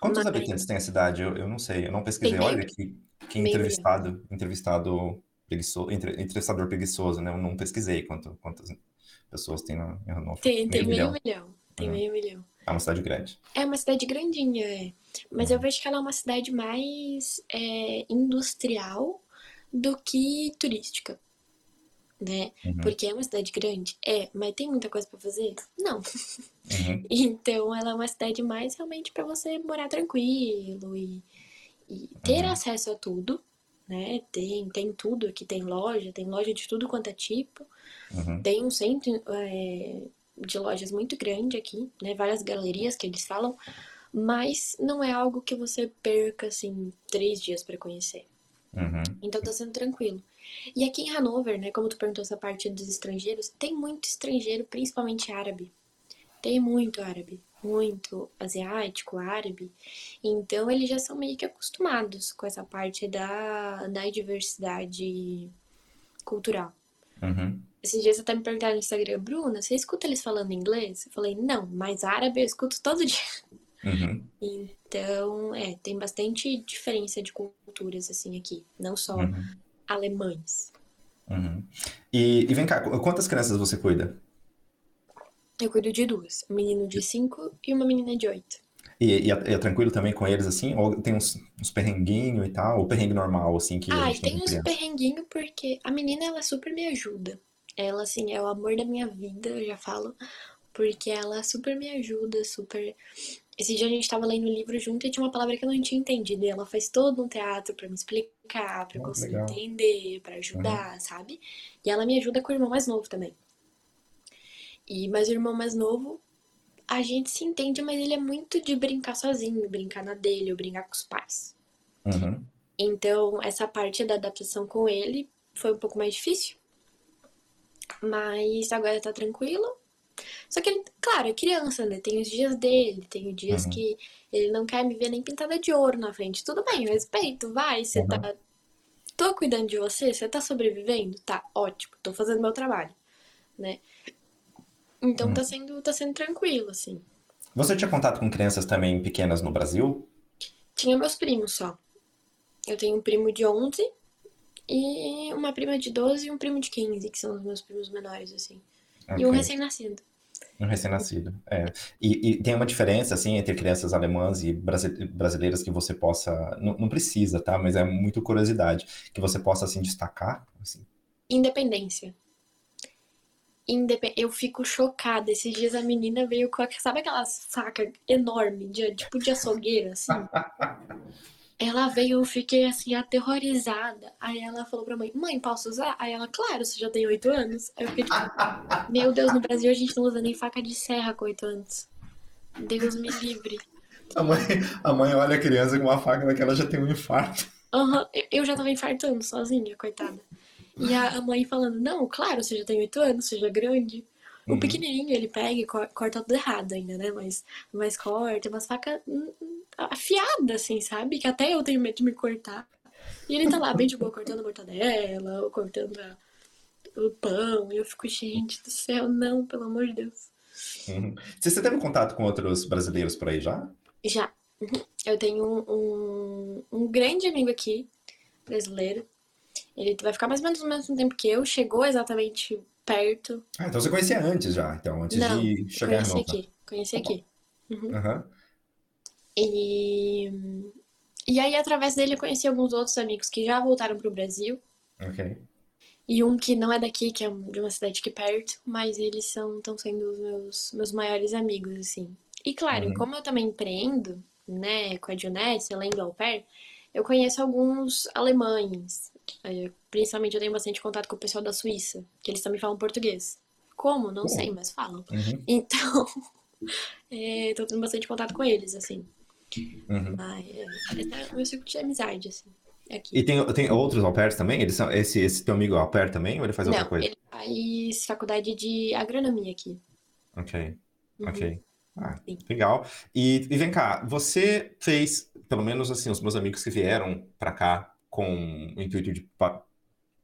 Quantos Mas habitantes tem a cidade? Eu, eu não sei, eu não pesquisei. tem Olha que, que meio milhão. entrevistado, entrevistado preguiçoso, entre, entrevistador preguiçoso, né? Eu não pesquisei quanto, quantas pessoas tem na, Hannover? Tem, tem meio, meio milhão. milhão. Tem uhum. meio milhão. É uma cidade grande. É uma cidade grandinha, é. Mas uhum. eu vejo que ela é uma cidade mais é, industrial do que turística. Né? Uhum. Porque é uma cidade grande? É, mas tem muita coisa para fazer? Não. Uhum. então ela é uma cidade mais realmente para você morar tranquilo e, e ter uhum. acesso a tudo, né? Tem, tem tudo aqui, tem loja, tem loja de tudo quanto é tipo. Uhum. Tem um centro é, de lojas muito grande aqui, né? Várias galerias que eles falam, mas não é algo que você perca, assim, três dias para conhecer. Uhum. Então tá sendo tranquilo. E aqui em Hanover, né, como tu perguntou essa parte dos estrangeiros, tem muito estrangeiro, principalmente árabe. Tem muito árabe, muito asiático, árabe. Então eles já são meio que acostumados com essa parte da, da diversidade cultural. Uhum. Esses dias até me perguntaram no Instagram, Bruna, você escuta eles falando inglês? Eu falei, não, mas árabe eu escuto todo dia. Uhum. Então, é, tem bastante diferença de culturas, assim, aqui. Não só uhum. alemães. Uhum. E, e, vem cá, quantas crianças você cuida? Eu cuido de duas. Um menino de cinco e uma menina de oito. E, e, é, é, tranquilo também com eles, assim? Ou tem uns, uns perrenguinhos e tal? Ou perrengue normal, assim, que Ah, tem uns perrenguinhos porque a menina, ela super me ajuda. Ela, assim, é o amor da minha vida, eu já falo. Porque ela super me ajuda, super... Esse dia a gente tava lendo o um livro junto e tinha uma palavra que eu não tinha entendido. E ela faz todo um teatro para me explicar, pra eu conseguir legal. entender, para ajudar, uhum. sabe? E ela me ajuda com o irmão mais novo também. E, mas o irmão mais novo, a gente se entende, mas ele é muito de brincar sozinho, brincar na dele, ou brincar com os pais. Uhum. Então, essa parte da adaptação com ele foi um pouco mais difícil. Mas agora tá tranquilo. Só que ele, claro, é criança, né? Tem os dias dele, tem os dias uhum. que ele não quer me ver nem pintada de ouro na frente. Tudo bem, eu respeito, vai, você uhum. tá. Tô cuidando de você, você tá sobrevivendo? Tá, ótimo, tô fazendo meu trabalho, né? Então uhum. tá, sendo, tá sendo tranquilo, assim. Você tinha contato com crianças também pequenas no Brasil? Tinha meus primos só. Eu tenho um primo de 11 e uma prima de 12 e um primo de 15, que são os meus primos menores, assim. Okay. E um recém-nascido. Um recém-nascido, é. E, e, tem uma diferença, assim, entre crianças alemãs e brasileiras que você possa... Não, não, precisa, tá? Mas é muito curiosidade. Que você possa, assim, destacar, assim. Independência. Independ... Eu fico chocada. Esses dias a menina veio com... Sabe aquelas facas enormes, de, tipo de açougueira, assim? Ela veio, eu fiquei assim, aterrorizada. Aí ela falou pra mãe, mãe, posso usar? Aí ela, claro, você já tem oito anos. Aí eu fiquei tipo, meu Deus, no Brasil a gente não usa nem faca de serra com oito anos. Deus me livre. A mãe, a mãe olha a criança com uma faca daquela já tem um infarto. Uhum, eu já tava infartando sozinha, coitada. E a mãe falando, não, claro, você já tem oito anos, seja grande. O uhum. pequenininho, ele pega e corta tudo errado ainda, né? Mas, mas corta, umas facas afiadas, assim, sabe? Que até eu tenho medo de me cortar. E ele tá lá bem de boa, cortando a mortadela, ou cortando a, o pão. E eu fico, gente do céu, não, pelo amor de Deus. Uhum. Você teve contato com outros brasileiros por aí já? Já. Uhum. Eu tenho um, um, um grande amigo aqui, brasileiro. Ele vai ficar mais ou menos no mesmo tempo que eu. Chegou exatamente perto. Ah, então você conhecia antes já, então, antes Não, de chegar conheci aqui, conheci aqui. Uhum. uhum. E... e aí, através dele, eu conheci alguns outros amigos que já voltaram pro Brasil. Ok. E um que não é daqui, que é de uma cidade aqui perto, mas eles são estão sendo os meus, meus maiores amigos, assim. E claro, uhum. como eu também empreendo, né, com a Juness, além do au pair, eu conheço alguns alemães, principalmente eu tenho bastante contato com o pessoal da Suíça, que eles também falam português. Como? Não sei, mas falam. Uhum. Então, é, tô tendo bastante contato com eles, assim. Uhum. Mas, é, é o meu círculo de amizade, assim. Aqui. E tem, tem outros au pairs também? Eles são, esse, esse teu amigo é au pair também ou ele faz Não, outra coisa? ele faz faculdade de agronomia aqui. Ok, uhum. ok. Ah, legal. E, e vem cá, você fez, pelo menos assim, os meus amigos que vieram para cá com o intuito de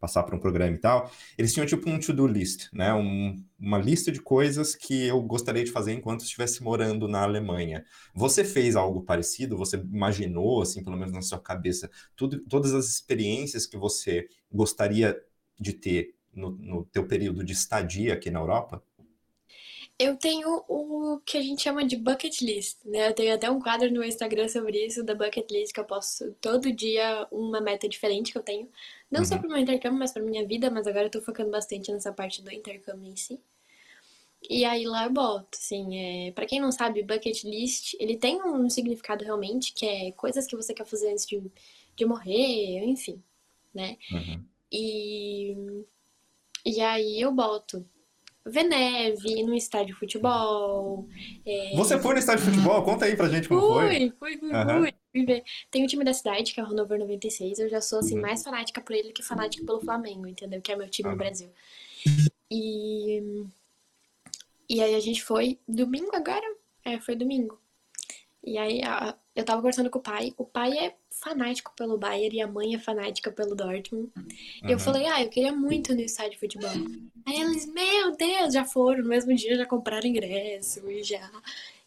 passar por um programa e tal, eles tinham tipo um to-do list, né? Um, uma lista de coisas que eu gostaria de fazer enquanto estivesse morando na Alemanha. Você fez algo parecido? Você imaginou, assim, pelo menos na sua cabeça, tudo, todas as experiências que você gostaria de ter no, no teu período de estadia aqui na Europa? Eu tenho o que a gente chama de bucket list, né? Eu tenho até um quadro no Instagram sobre isso, da bucket list, que eu posto todo dia uma meta diferente que eu tenho. Não só Uhum. para o meu intercâmbio, mas para minha vida, mas agora eu tô focando bastante nessa parte do intercâmbio em si. E aí lá eu boto, assim, é... para quem não sabe, bucket list, ele tem um significado realmente, que é coisas que você quer fazer antes de, de morrer, enfim, né? Uhum. E, e aí eu boto ver neve, no estádio de futebol. é, Você foi no estádio de futebol? Conta aí pra gente como foi. Fui, fui, fui, fui. Fui ver. Tem o time da cidade, que é o Hannover 96. Eu já sou, assim, Uhum. mais fanática por ele que fanática pelo Flamengo, entendeu? Que é meu time no Aham. Brasil. E... E aí a gente foi domingo agora? É, foi domingo. E aí a- eu tava conversando com o pai. O pai é fanático pelo Bayern e a mãe é fanática pelo Dortmund. E eu Uhum. falei, ah, eu queria muito no estádio de futebol. Aí eles, meu Deus, já foram. No mesmo dia já compraram ingresso e já.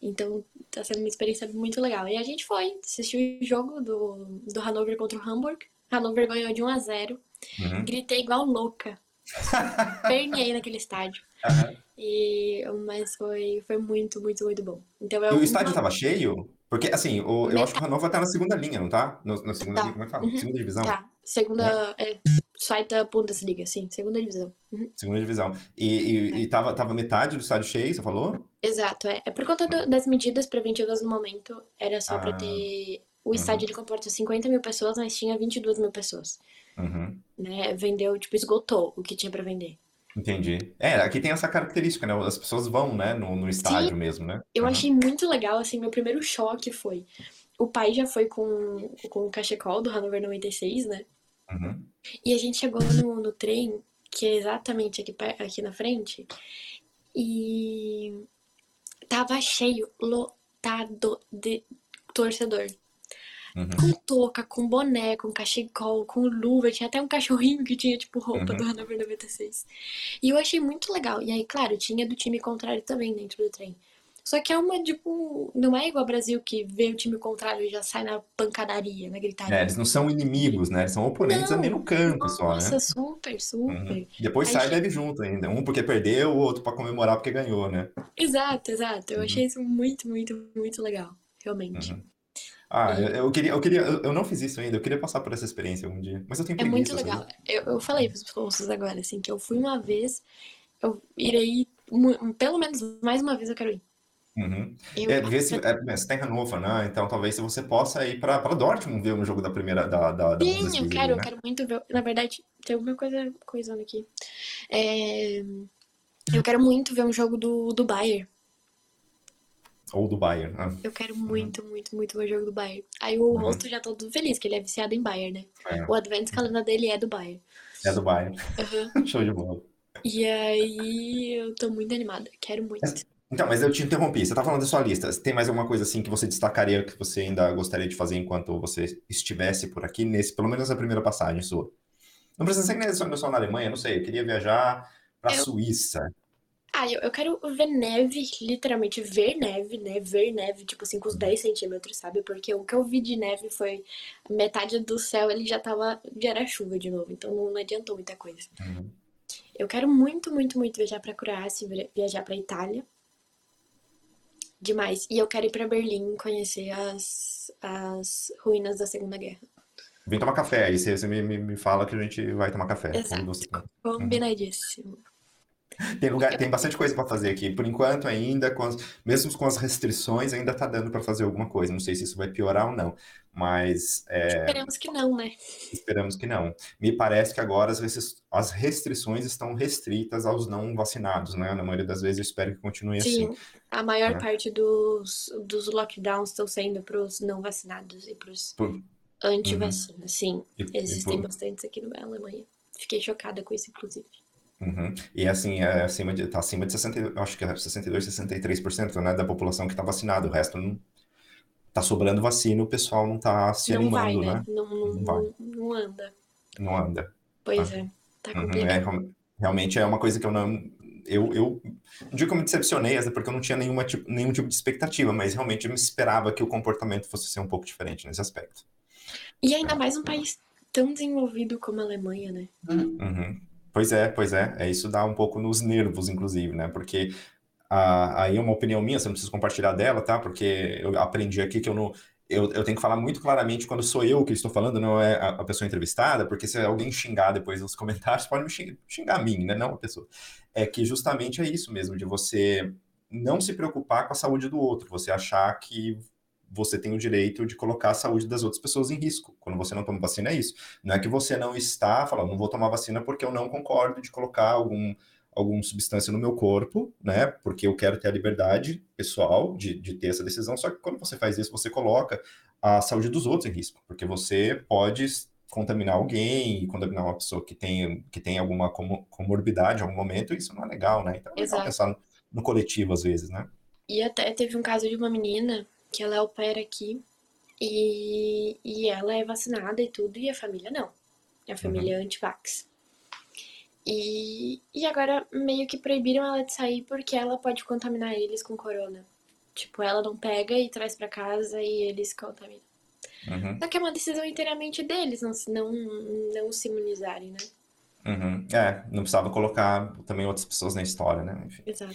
Então tá sendo uma experiência muito legal. E a gente foi, assistiu o jogo do, do Hannover contra o Hamburg. Hannover ganhou de 1 a 0 Uhum. Gritei igual louca. Pernei naquele estádio. Aham. E, mas foi, foi muito, muito, muito bom. Então é E o estádio tava cheio? Porque, assim, o- eu acho que o Hannover tá na segunda linha, não tá? No- na segunda Tá. linha, como é que fala? Uhum. Segunda divisão? Tá, segunda. É, Zweite Bundesliga, sim, segunda divisão. Uhum. Segunda divisão. E, e, e tava, tava metade do estádio cheio, você falou? Exato, é. É por conta do- das medidas preventivas no momento, era só pra Ah. ter. O estádio ele comporta 50 mil pessoas, mas tinha 22 mil pessoas. Uhum. Né? Vendeu, tipo, esgotou o que tinha pra vender. Entendi. É, aqui tem essa característica, né? As pessoas vão, né, no, no estádio mesmo, né? Eu Aham. achei muito legal, assim, meu primeiro choque foi. O pai já foi com, com o cachecol do Hannover 96, né? Uhum. E a gente chegou no, no trem, que é exatamente aqui, aqui na frente, e tava cheio, lotado de torcedor. Uhum. Com touca, com boné, com cachecol, com luva. Tinha até um cachorrinho que tinha, tipo, roupa Uhum. do Hannover 96. E eu achei muito legal. E aí, claro, tinha do time contrário também dentro do trem. Só que é uma, tipo, não é igual ao Brasil que vê o time contrário e já sai na pancadaria, na gritaria. É, eles não são inimigos, né? Eles são oponentes Não. ali no campo só, né? Nossa, super, super. Uhum. Depois Aí sai e che- bebe junto ainda. Um porque perdeu, o outro pra comemorar porque ganhou, né? Exato, exato. Eu Uhum. achei isso muito, muito, muito legal. Realmente. Uhum. Ah, eu, eu queria, eu queria, eu eu não fiz isso ainda, eu queria passar por essa experiência algum dia. Mas eu tenho É muito legal. Eu, eu falei pros moços agora, assim, que eu fui uma vez, eu irei, pelo menos mais uma vez eu quero ir. Uhum. Eu, É, vê se, é, você tem Hannover, né? Então talvez você possa ir pra Dortmund ver um jogo da primeira, da, da, da Sim, eu quero, eu né? quero muito ver. Na verdade, tem alguma coisa coisando aqui. É, eu quero muito ver um jogo do, do Bayern. Ou do Bayern. Ah, Eu quero muito, muito, muito ver o jogo do Bayern. Aí o Uhum. rosto já todo feliz, que ele é viciado em Bayern, né? é, O Advent Calendar dele é do Bayern. é do Bayern. Aham. Show de bola. E aí eu tô muito animada. Quero muito. Então, mas eu te interrompi. Você tá falando da sua lista. Tem mais alguma coisa assim que você destacaria que você ainda gostaria de fazer enquanto você estivesse por aqui, nesse, pelo menos na primeira passagem sua? Não precisa ser nem só só na Alemanha, não sei. Eu queria viajar pra Eu- Suíça. Ah, eu, eu quero ver neve, literalmente ver neve, né? Ver neve, tipo assim, com os 10 centímetros, sabe? Porque o que eu vi de neve foi metade do céu, ele já tava. Já era chuva de novo, então não, não adiantou muita coisa. Uhum. Eu quero muito, muito, muito viajar pra Croácia, via- viajar pra Itália. Demais. E eu quero ir pra Berlim conhecer as, as ruínas da Segunda Guerra. Vem tomar café. Aí você, você me, me, fala que a gente vai tomar café. Exato. você- Combinadíssimo. Tem lugar, tem bastante coisa para fazer aqui. Por enquanto, ainda, com as- mesmo com as restrições, ainda tá dando para fazer alguma coisa. Não sei se isso vai piorar ou não, mas é, Esperamos que não, né? esperamos que não. Me parece que agora as, restri- as restrições estão restritas aos não vacinados, né? Na maioria das vezes, eu espero que continue assim. Sim, a maior né? parte dos, dos lockdowns estão sendo pros não vacinados e pros Por- anti-vacina. Sim, E- e existem por- bastantes aqui na Alemanha. Fiquei chocada com isso, inclusive. Uhum. E assim, é acima de, tá acima de 60, eu acho que é 62, 63%, né, da população que tá vacinada. O resto não tá sobrando vacina, o pessoal não tá se não vai, animando, né? né? Não, não, Não vai. não, não anda. Não anda. Pois Ah. é, tá Uhum, é, complicado. real- realmente é uma coisa que eu não. Eu, eu não digo que eu me decepcionei, até porque eu não tinha nenhuma, tipo, nenhum tipo de expectativa, mas realmente eu me esperava que o comportamento fosse ser um pouco diferente nesse aspecto. E ainda mais um país tão desenvolvido como a Alemanha, né? Uhum. Pois é, pois é. É isso dá um pouco nos nervos, inclusive, né? Porque aí é uma opinião minha, você não precisa compartilhar dela, tá? Porque eu aprendi aqui que eu não. Eu, eu tenho que falar muito claramente quando sou eu que estou falando, não é a, a pessoa entrevistada, porque se alguém xingar depois nos comentários, pode me xingar, xingar a mim, né? Não a pessoa. É que justamente é isso mesmo, de você não se preocupar com a saúde do outro, você achar que você tem o direito de colocar a saúde das outras pessoas em risco. Quando você não toma vacina, é isso. Não é que você não está falando, não vou tomar vacina porque eu não concordo de colocar algum, alguma substância no meu corpo, né? Porque eu quero ter a liberdade pessoal de, de ter essa decisão. Só que quando você faz isso, você coloca a saúde dos outros em risco, porque você pode contaminar alguém, contaminar uma pessoa que tem, que tem alguma comorbidade em algum momento, e isso não é legal, né? Então é legal pensar no, no coletivo às vezes, né? E até teve um caso de uma menina que ela opera aqui e, e ela é vacinada e tudo, e a família não. A família uhum. é anti-vax. E, e agora meio que proibiram ela de sair porque ela pode contaminar eles com corona. Tipo, ela não pega e traz para casa e eles contaminam. Uhum. Só que é uma decisão inteiramente deles, não, não, não se imunizarem, né? Uhum. É, não precisava colocar também outras pessoas na história, né? Enfim. Exato.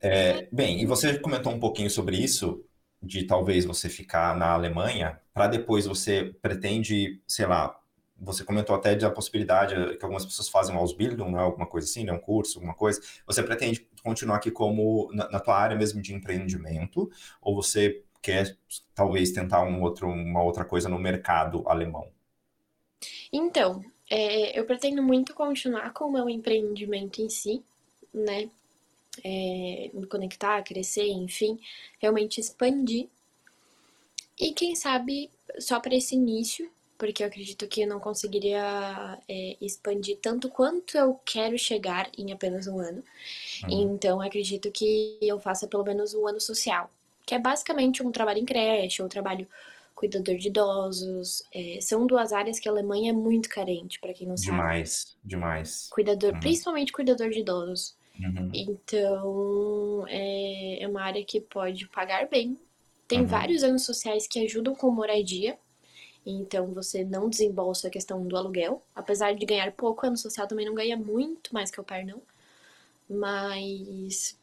É, bem, e você comentou um pouquinho sobre isso de talvez você ficar na Alemanha, para depois você pretende, sei lá, você comentou até da possibilidade que algumas pessoas fazem um Ausbildung, né, alguma coisa assim, né, um curso, alguma coisa. Você pretende continuar aqui como na, na, tua área mesmo de empreendimento, ou você quer talvez tentar um outro, uma outra coisa no mercado alemão? Então, é, eu pretendo muito continuar com o meu empreendimento em si, né? É, me conectar, crescer, enfim, realmente expandir. E quem sabe só para esse início, porque eu acredito que eu não conseguiria é, expandir tanto quanto eu quero chegar em apenas um ano. Uhum. Então, acredito que eu faça pelo menos um ano social, que é basicamente um trabalho em creche, ou um trabalho cuidador de idosos. É, são duas áreas que a Alemanha é muito carente, para quem não sabe. Demais, demais. Cuidador, uhum. principalmente cuidador de idosos. Uhum. Então, é, é uma área que pode pagar bem. Tem uhum. vários anos sociais que ajudam com moradia. Então, você não desembolsa a questão do aluguel. Apesar de ganhar pouco, ano social também não ganha muito mais que o par, não. Mas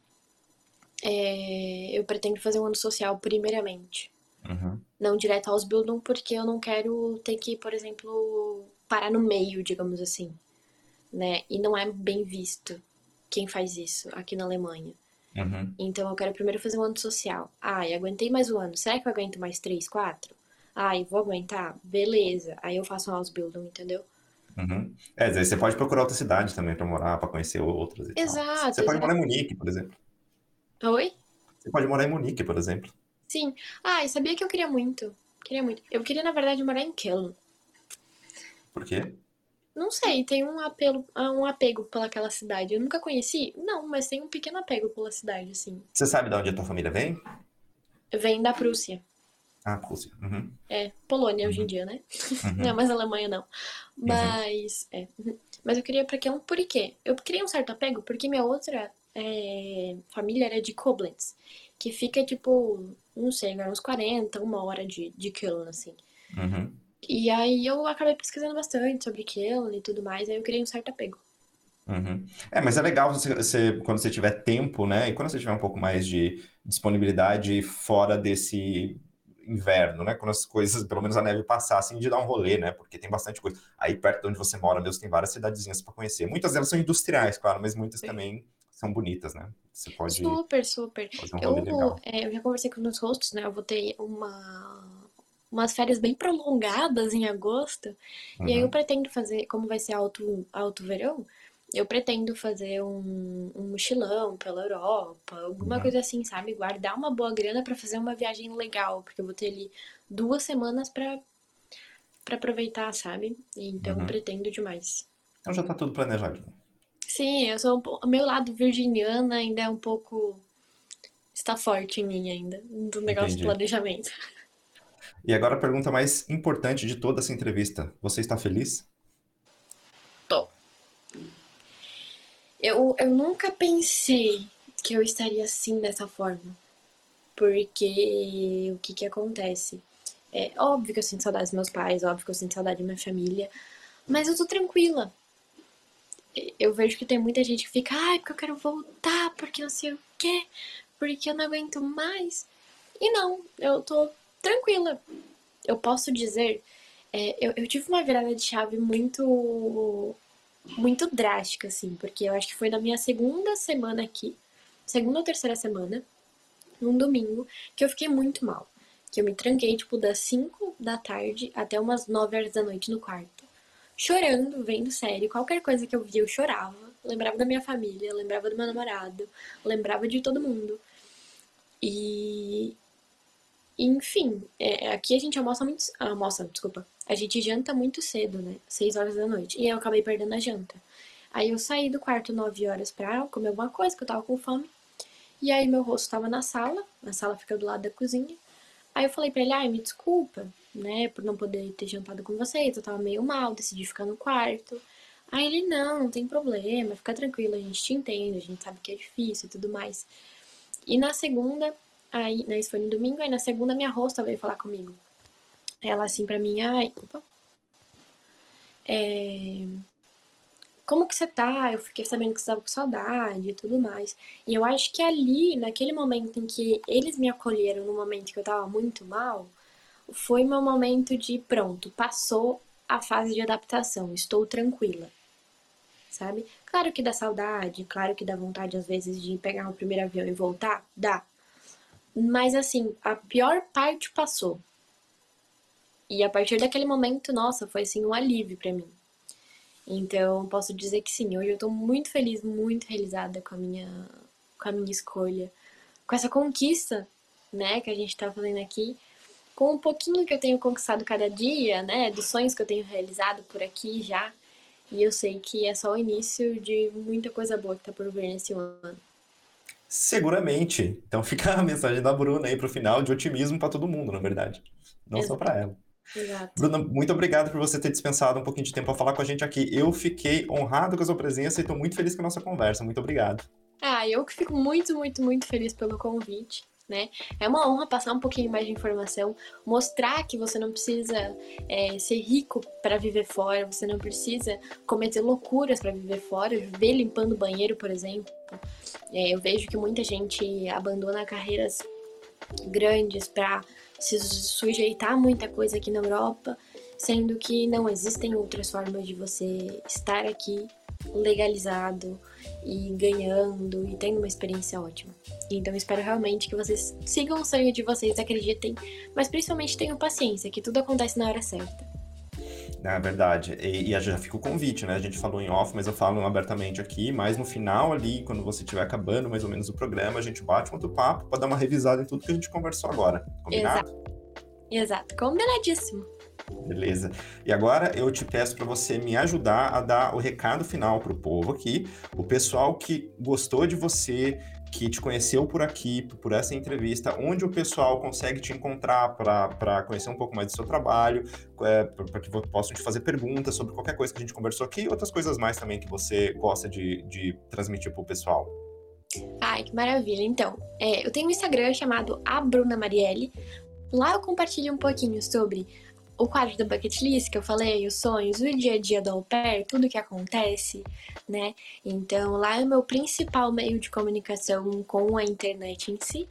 é, eu pretendo fazer um ano social primeiramente. Uhum. Não direto aos Bildung, porque eu não quero ter que, por exemplo, parar no meio, digamos assim. Né? E não é bem visto quem faz isso aqui na Alemanha. Uhum. Então eu quero primeiro fazer um ano social. Ai, aguentei mais um ano. Será que eu aguento mais três, quatro? Ai, vou aguentar? Beleza. Aí eu faço um Ausbildung, entendeu? Uhum. É, você pode procurar outra cidade também para morar, para conhecer outras. exato. Você pode morar em Munique, por exemplo. Oi? Você pode morar em Munique, por exemplo. Sim. Ah, sabia que eu queria muito. Queria muito. Eu queria, na verdade, morar em Köln. Por quê? Não sei, tem um apelo, ah, um apego pelaquela cidade. Eu nunca conheci? Não, mas tem um pequeno apego pela cidade, assim. Você sabe de onde a tua família vem? Vem da Prússia. Ah, Prússia. Uhum. É, Polônia uhum. hoje em uhum. dia, né? Uhum. Não é mais Alemanha, não. Uhum. Mas, é. Mas eu queria pra que um por quê? Eu queria um certo apego porque minha outra é, família era de Koblenz, que fica, tipo, não sei, uns 40, uma hora de, de Köln, assim. Uhum. E aí eu acabei pesquisando bastante sobre aquilo e tudo mais, aí eu criei um certo apego. Uhum. É, mas é legal você, você, quando você tiver tempo, né? E quando você tiver um pouco mais de disponibilidade fora desse inverno, né? Quando as coisas, pelo menos a neve passar, assim, de dar um rolê, né? Porque tem bastante coisa. Aí perto de onde você mora mesmo tem várias cidadezinhas para conhecer. Muitas delas são industriais, claro, mas muitas Sim. também são bonitas, né? Você pode. Super, super. Um eu, é, eu já conversei com os hosts, né? Eu vou ter uma umas férias bem prolongadas em agosto. Uhum. E aí eu uhum. pretendo fazer, como vai ser alto, alto verão, eu pretendo fazer um, um mochilão pela Europa, alguma uhum. coisa assim, sabe? Guardar uma boa grana para fazer uma viagem legal, porque eu vou ter ali duas semanas para para aproveitar, sabe? Então uhum. pretendo demais. Então já tá tudo planejado. Sim, eu sou um, meu lado virginiana ainda é um pouco está forte em mim ainda, do negócio Entendi. de planejamento. E agora a pergunta mais importante de toda essa entrevista. Você está feliz? Tô. Eu, eu nunca pensei que eu estaria assim dessa forma. Porque o que que acontece? É óbvio que eu sinto saudade dos meus pais, óbvio que eu sinto saudade da minha família, mas eu tô tranquila. Eu vejo que tem muita gente que fica, ai, porque eu quero voltar, porque não sei o quê? Porque eu não aguento mais. E não, eu tô tranquila. Eu posso dizer, é, eu, eu tive uma virada de chave muito muito drástica, assim, porque eu acho que foi na minha segunda semana aqui, segunda ou terceira semana, num domingo, que eu fiquei muito mal. Que eu me tranquei, tipo, das 5 da tarde até umas 9 horas da noite no quarto. Chorando, vendo série, qualquer coisa que eu via eu chorava. Lembrava da minha família, lembrava do meu namorado, lembrava de todo mundo. E. Enfim, é, aqui a gente almoça muito. Almoça, desculpa. A gente janta muito cedo, né? 6 horas da noite. E eu acabei perdendo a janta. Aí eu saí do quarto 9 horas pra comer alguma coisa, que eu tava com fome. E aí meu rosto tava na sala, a sala fica do lado da cozinha. Aí eu falei pra ele, ai, me desculpa, né, por não poder ter jantado com vocês, eu tava meio mal, decidi ficar no quarto. Aí ele, não, não tem problema, fica tranquilo, a gente te entende, a gente sabe que é difícil e tudo mais. E na segunda, aí, né, isso foi no domingo, aí na segunda minha rosta veio falar comigo. Ela assim pra mim, ai, opa. É, como que você tá? Eu fiquei sabendo que você tava com saudade e tudo mais. E eu acho que ali, naquele momento em que eles me acolheram, no momento que eu tava muito mal, foi meu momento de pronto, passou a fase de adaptação, estou tranquila. Sabe? Claro que dá saudade, claro que dá vontade às vezes de pegar o primeiro avião e voltar, dá. Mas assim, a pior parte passou. E a partir daquele momento, nossa, foi assim um alívio para mim. Então, posso dizer que sim, hoje eu tô muito feliz, muito realizada com a minha, com a minha escolha, com essa conquista, né, que a gente tá fazendo aqui, com um pouquinho que eu tenho conquistado cada dia, né, dos sonhos que eu tenho realizado por aqui já, e eu sei que é só o início de muita coisa boa que tá por vir nesse ano. Seguramente. Então fica a mensagem da Bruna aí pro final de otimismo para todo mundo, na verdade. Não Exato. só para ela. Exato. Bruna, muito obrigado por você ter dispensado um pouquinho de tempo para falar com a gente aqui. Eu fiquei honrado com a sua presença e estou muito feliz com a nossa conversa. Muito obrigado. Ah, eu que fico muito, muito, muito feliz pelo convite. Né? É uma honra passar um pouquinho mais de informação, mostrar que você não precisa é, ser rico para viver fora, você não precisa cometer loucuras para viver fora, viver limpando banheiro, por exemplo. É, eu vejo que muita gente abandona carreiras grandes para se sujeitar a muita coisa aqui na Europa, sendo que não existem outras formas de você estar aqui legalizado e ganhando e tendo uma experiência ótima. Então espero realmente que vocês sigam o sonho de vocês, acreditem, mas principalmente tenham paciência, que tudo acontece na hora certa. É verdade. E, e já fica o convite, né? A gente falou em off, mas eu falo abertamente aqui. Mas no final ali, quando você estiver acabando mais ou menos o programa, a gente bate um outro papo para dar uma revisada em tudo que a gente conversou agora. Combinado? Exato. Exato. Combinadíssimo. Beleza. E agora eu te peço para você me ajudar a dar o recado final para o povo aqui. O pessoal que gostou de você, que te conheceu por aqui, por essa entrevista, onde o pessoal consegue te encontrar para conhecer um pouco mais do seu trabalho, é, para que possam te fazer perguntas sobre qualquer coisa que a gente conversou aqui e outras coisas mais também que você gosta de, de transmitir para o pessoal. Ai, que maravilha. Então, é, eu tenho um Instagram chamado A Bruna Marielle. Lá eu compartilho um pouquinho sobre o quadro da bucket list que eu falei, os sonhos, o dia a dia do au pair, tudo que acontece, né? Então lá é o meu principal meio de comunicação com a internet em si.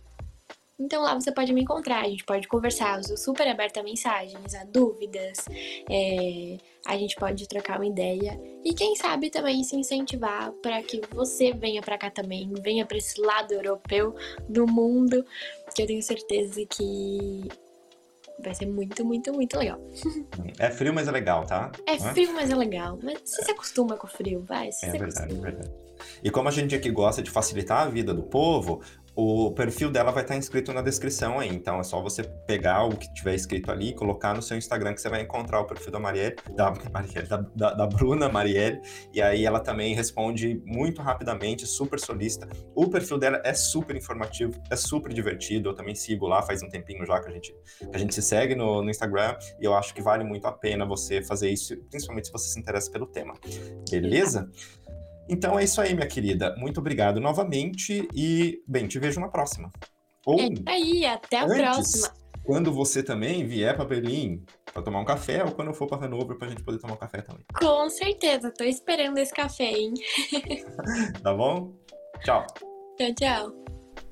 Então lá você pode me encontrar, a gente pode conversar, eu sou super aberta a mensagens, a dúvidas, é, a gente pode trocar uma ideia e quem sabe também se incentivar para que você venha para cá também, venha para esse lado europeu do mundo, que eu tenho certeza que Vai ser muito, muito, muito legal. É frio, mas é legal, tá? É, é? frio, mas é legal. Mas você é. se acostuma com o frio, vai. é verdade, é verdade. E como a gente aqui gosta de facilitar a vida do povo, o perfil dela vai estar inscrito na descrição aí. Então é só você pegar o que tiver escrito ali e colocar no seu Instagram que você vai encontrar o perfil da Marielle, da, Marielle, da, da, da Bruna Marielle. E aí ela também responde muito rapidamente, super solista. O perfil dela é super informativo, é super divertido. Eu também sigo lá faz um tempinho já que a gente, que a gente se segue no, no Instagram. E eu acho que vale muito a pena você fazer isso, principalmente se você se interessa pelo tema. Beleza? Então é isso aí, minha querida. Muito obrigado novamente e, bem, te vejo na próxima. Ou, é aí, até a antes, próxima. Quando você também vier para Berlim para tomar um café, ou quando eu for para Hannover para a gente poder tomar um café também. Com certeza, tô esperando esse café, hein? tá bom? Tchau. Tchau, tchau.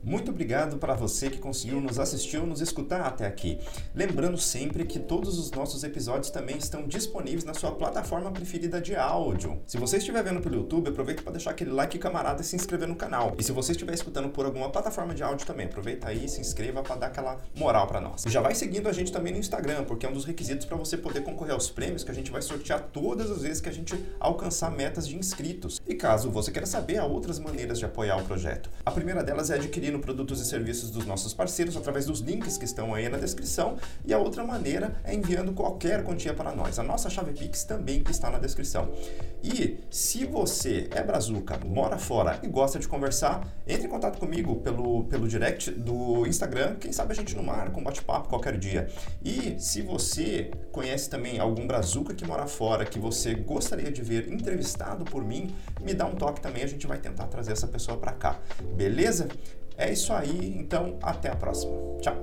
Muito obrigado para você que conseguiu nos assistir ou nos escutar até aqui. Lembrando sempre que todos os nossos episódios também estão disponíveis na sua plataforma preferida de áudio. Se você estiver vendo pelo YouTube, aproveita para deixar aquele like camarada e se inscrever no canal. E se você estiver escutando por alguma plataforma de áudio também, aproveita aí e se inscreva para dar aquela moral para nós. Já vai seguindo a gente também no Instagram, porque é um dos requisitos para você poder concorrer aos prêmios que a gente vai sortear todas as vezes que a gente alcançar metas de inscritos. E caso você queira saber, há outras maneiras de apoiar o projeto. A primeira delas é adquirir adquirindo produtos e serviços dos nossos parceiros através dos links que estão aí na descrição. E a outra maneira é enviando qualquer quantia para nós. A nossa chave Pix também está na descrição. E se você é brazuca, mora fora e gosta de conversar, entre em contato comigo pelo, pelo direct do Instagram. Quem sabe a gente não marca um bate-papo qualquer dia. E se você conhece também algum brazuca que mora fora, que você gostaria de ver entrevistado por mim, me dá um toque também, a gente vai tentar trazer essa pessoa para cá. Beleza? É isso aí, então até a próxima. Tchau.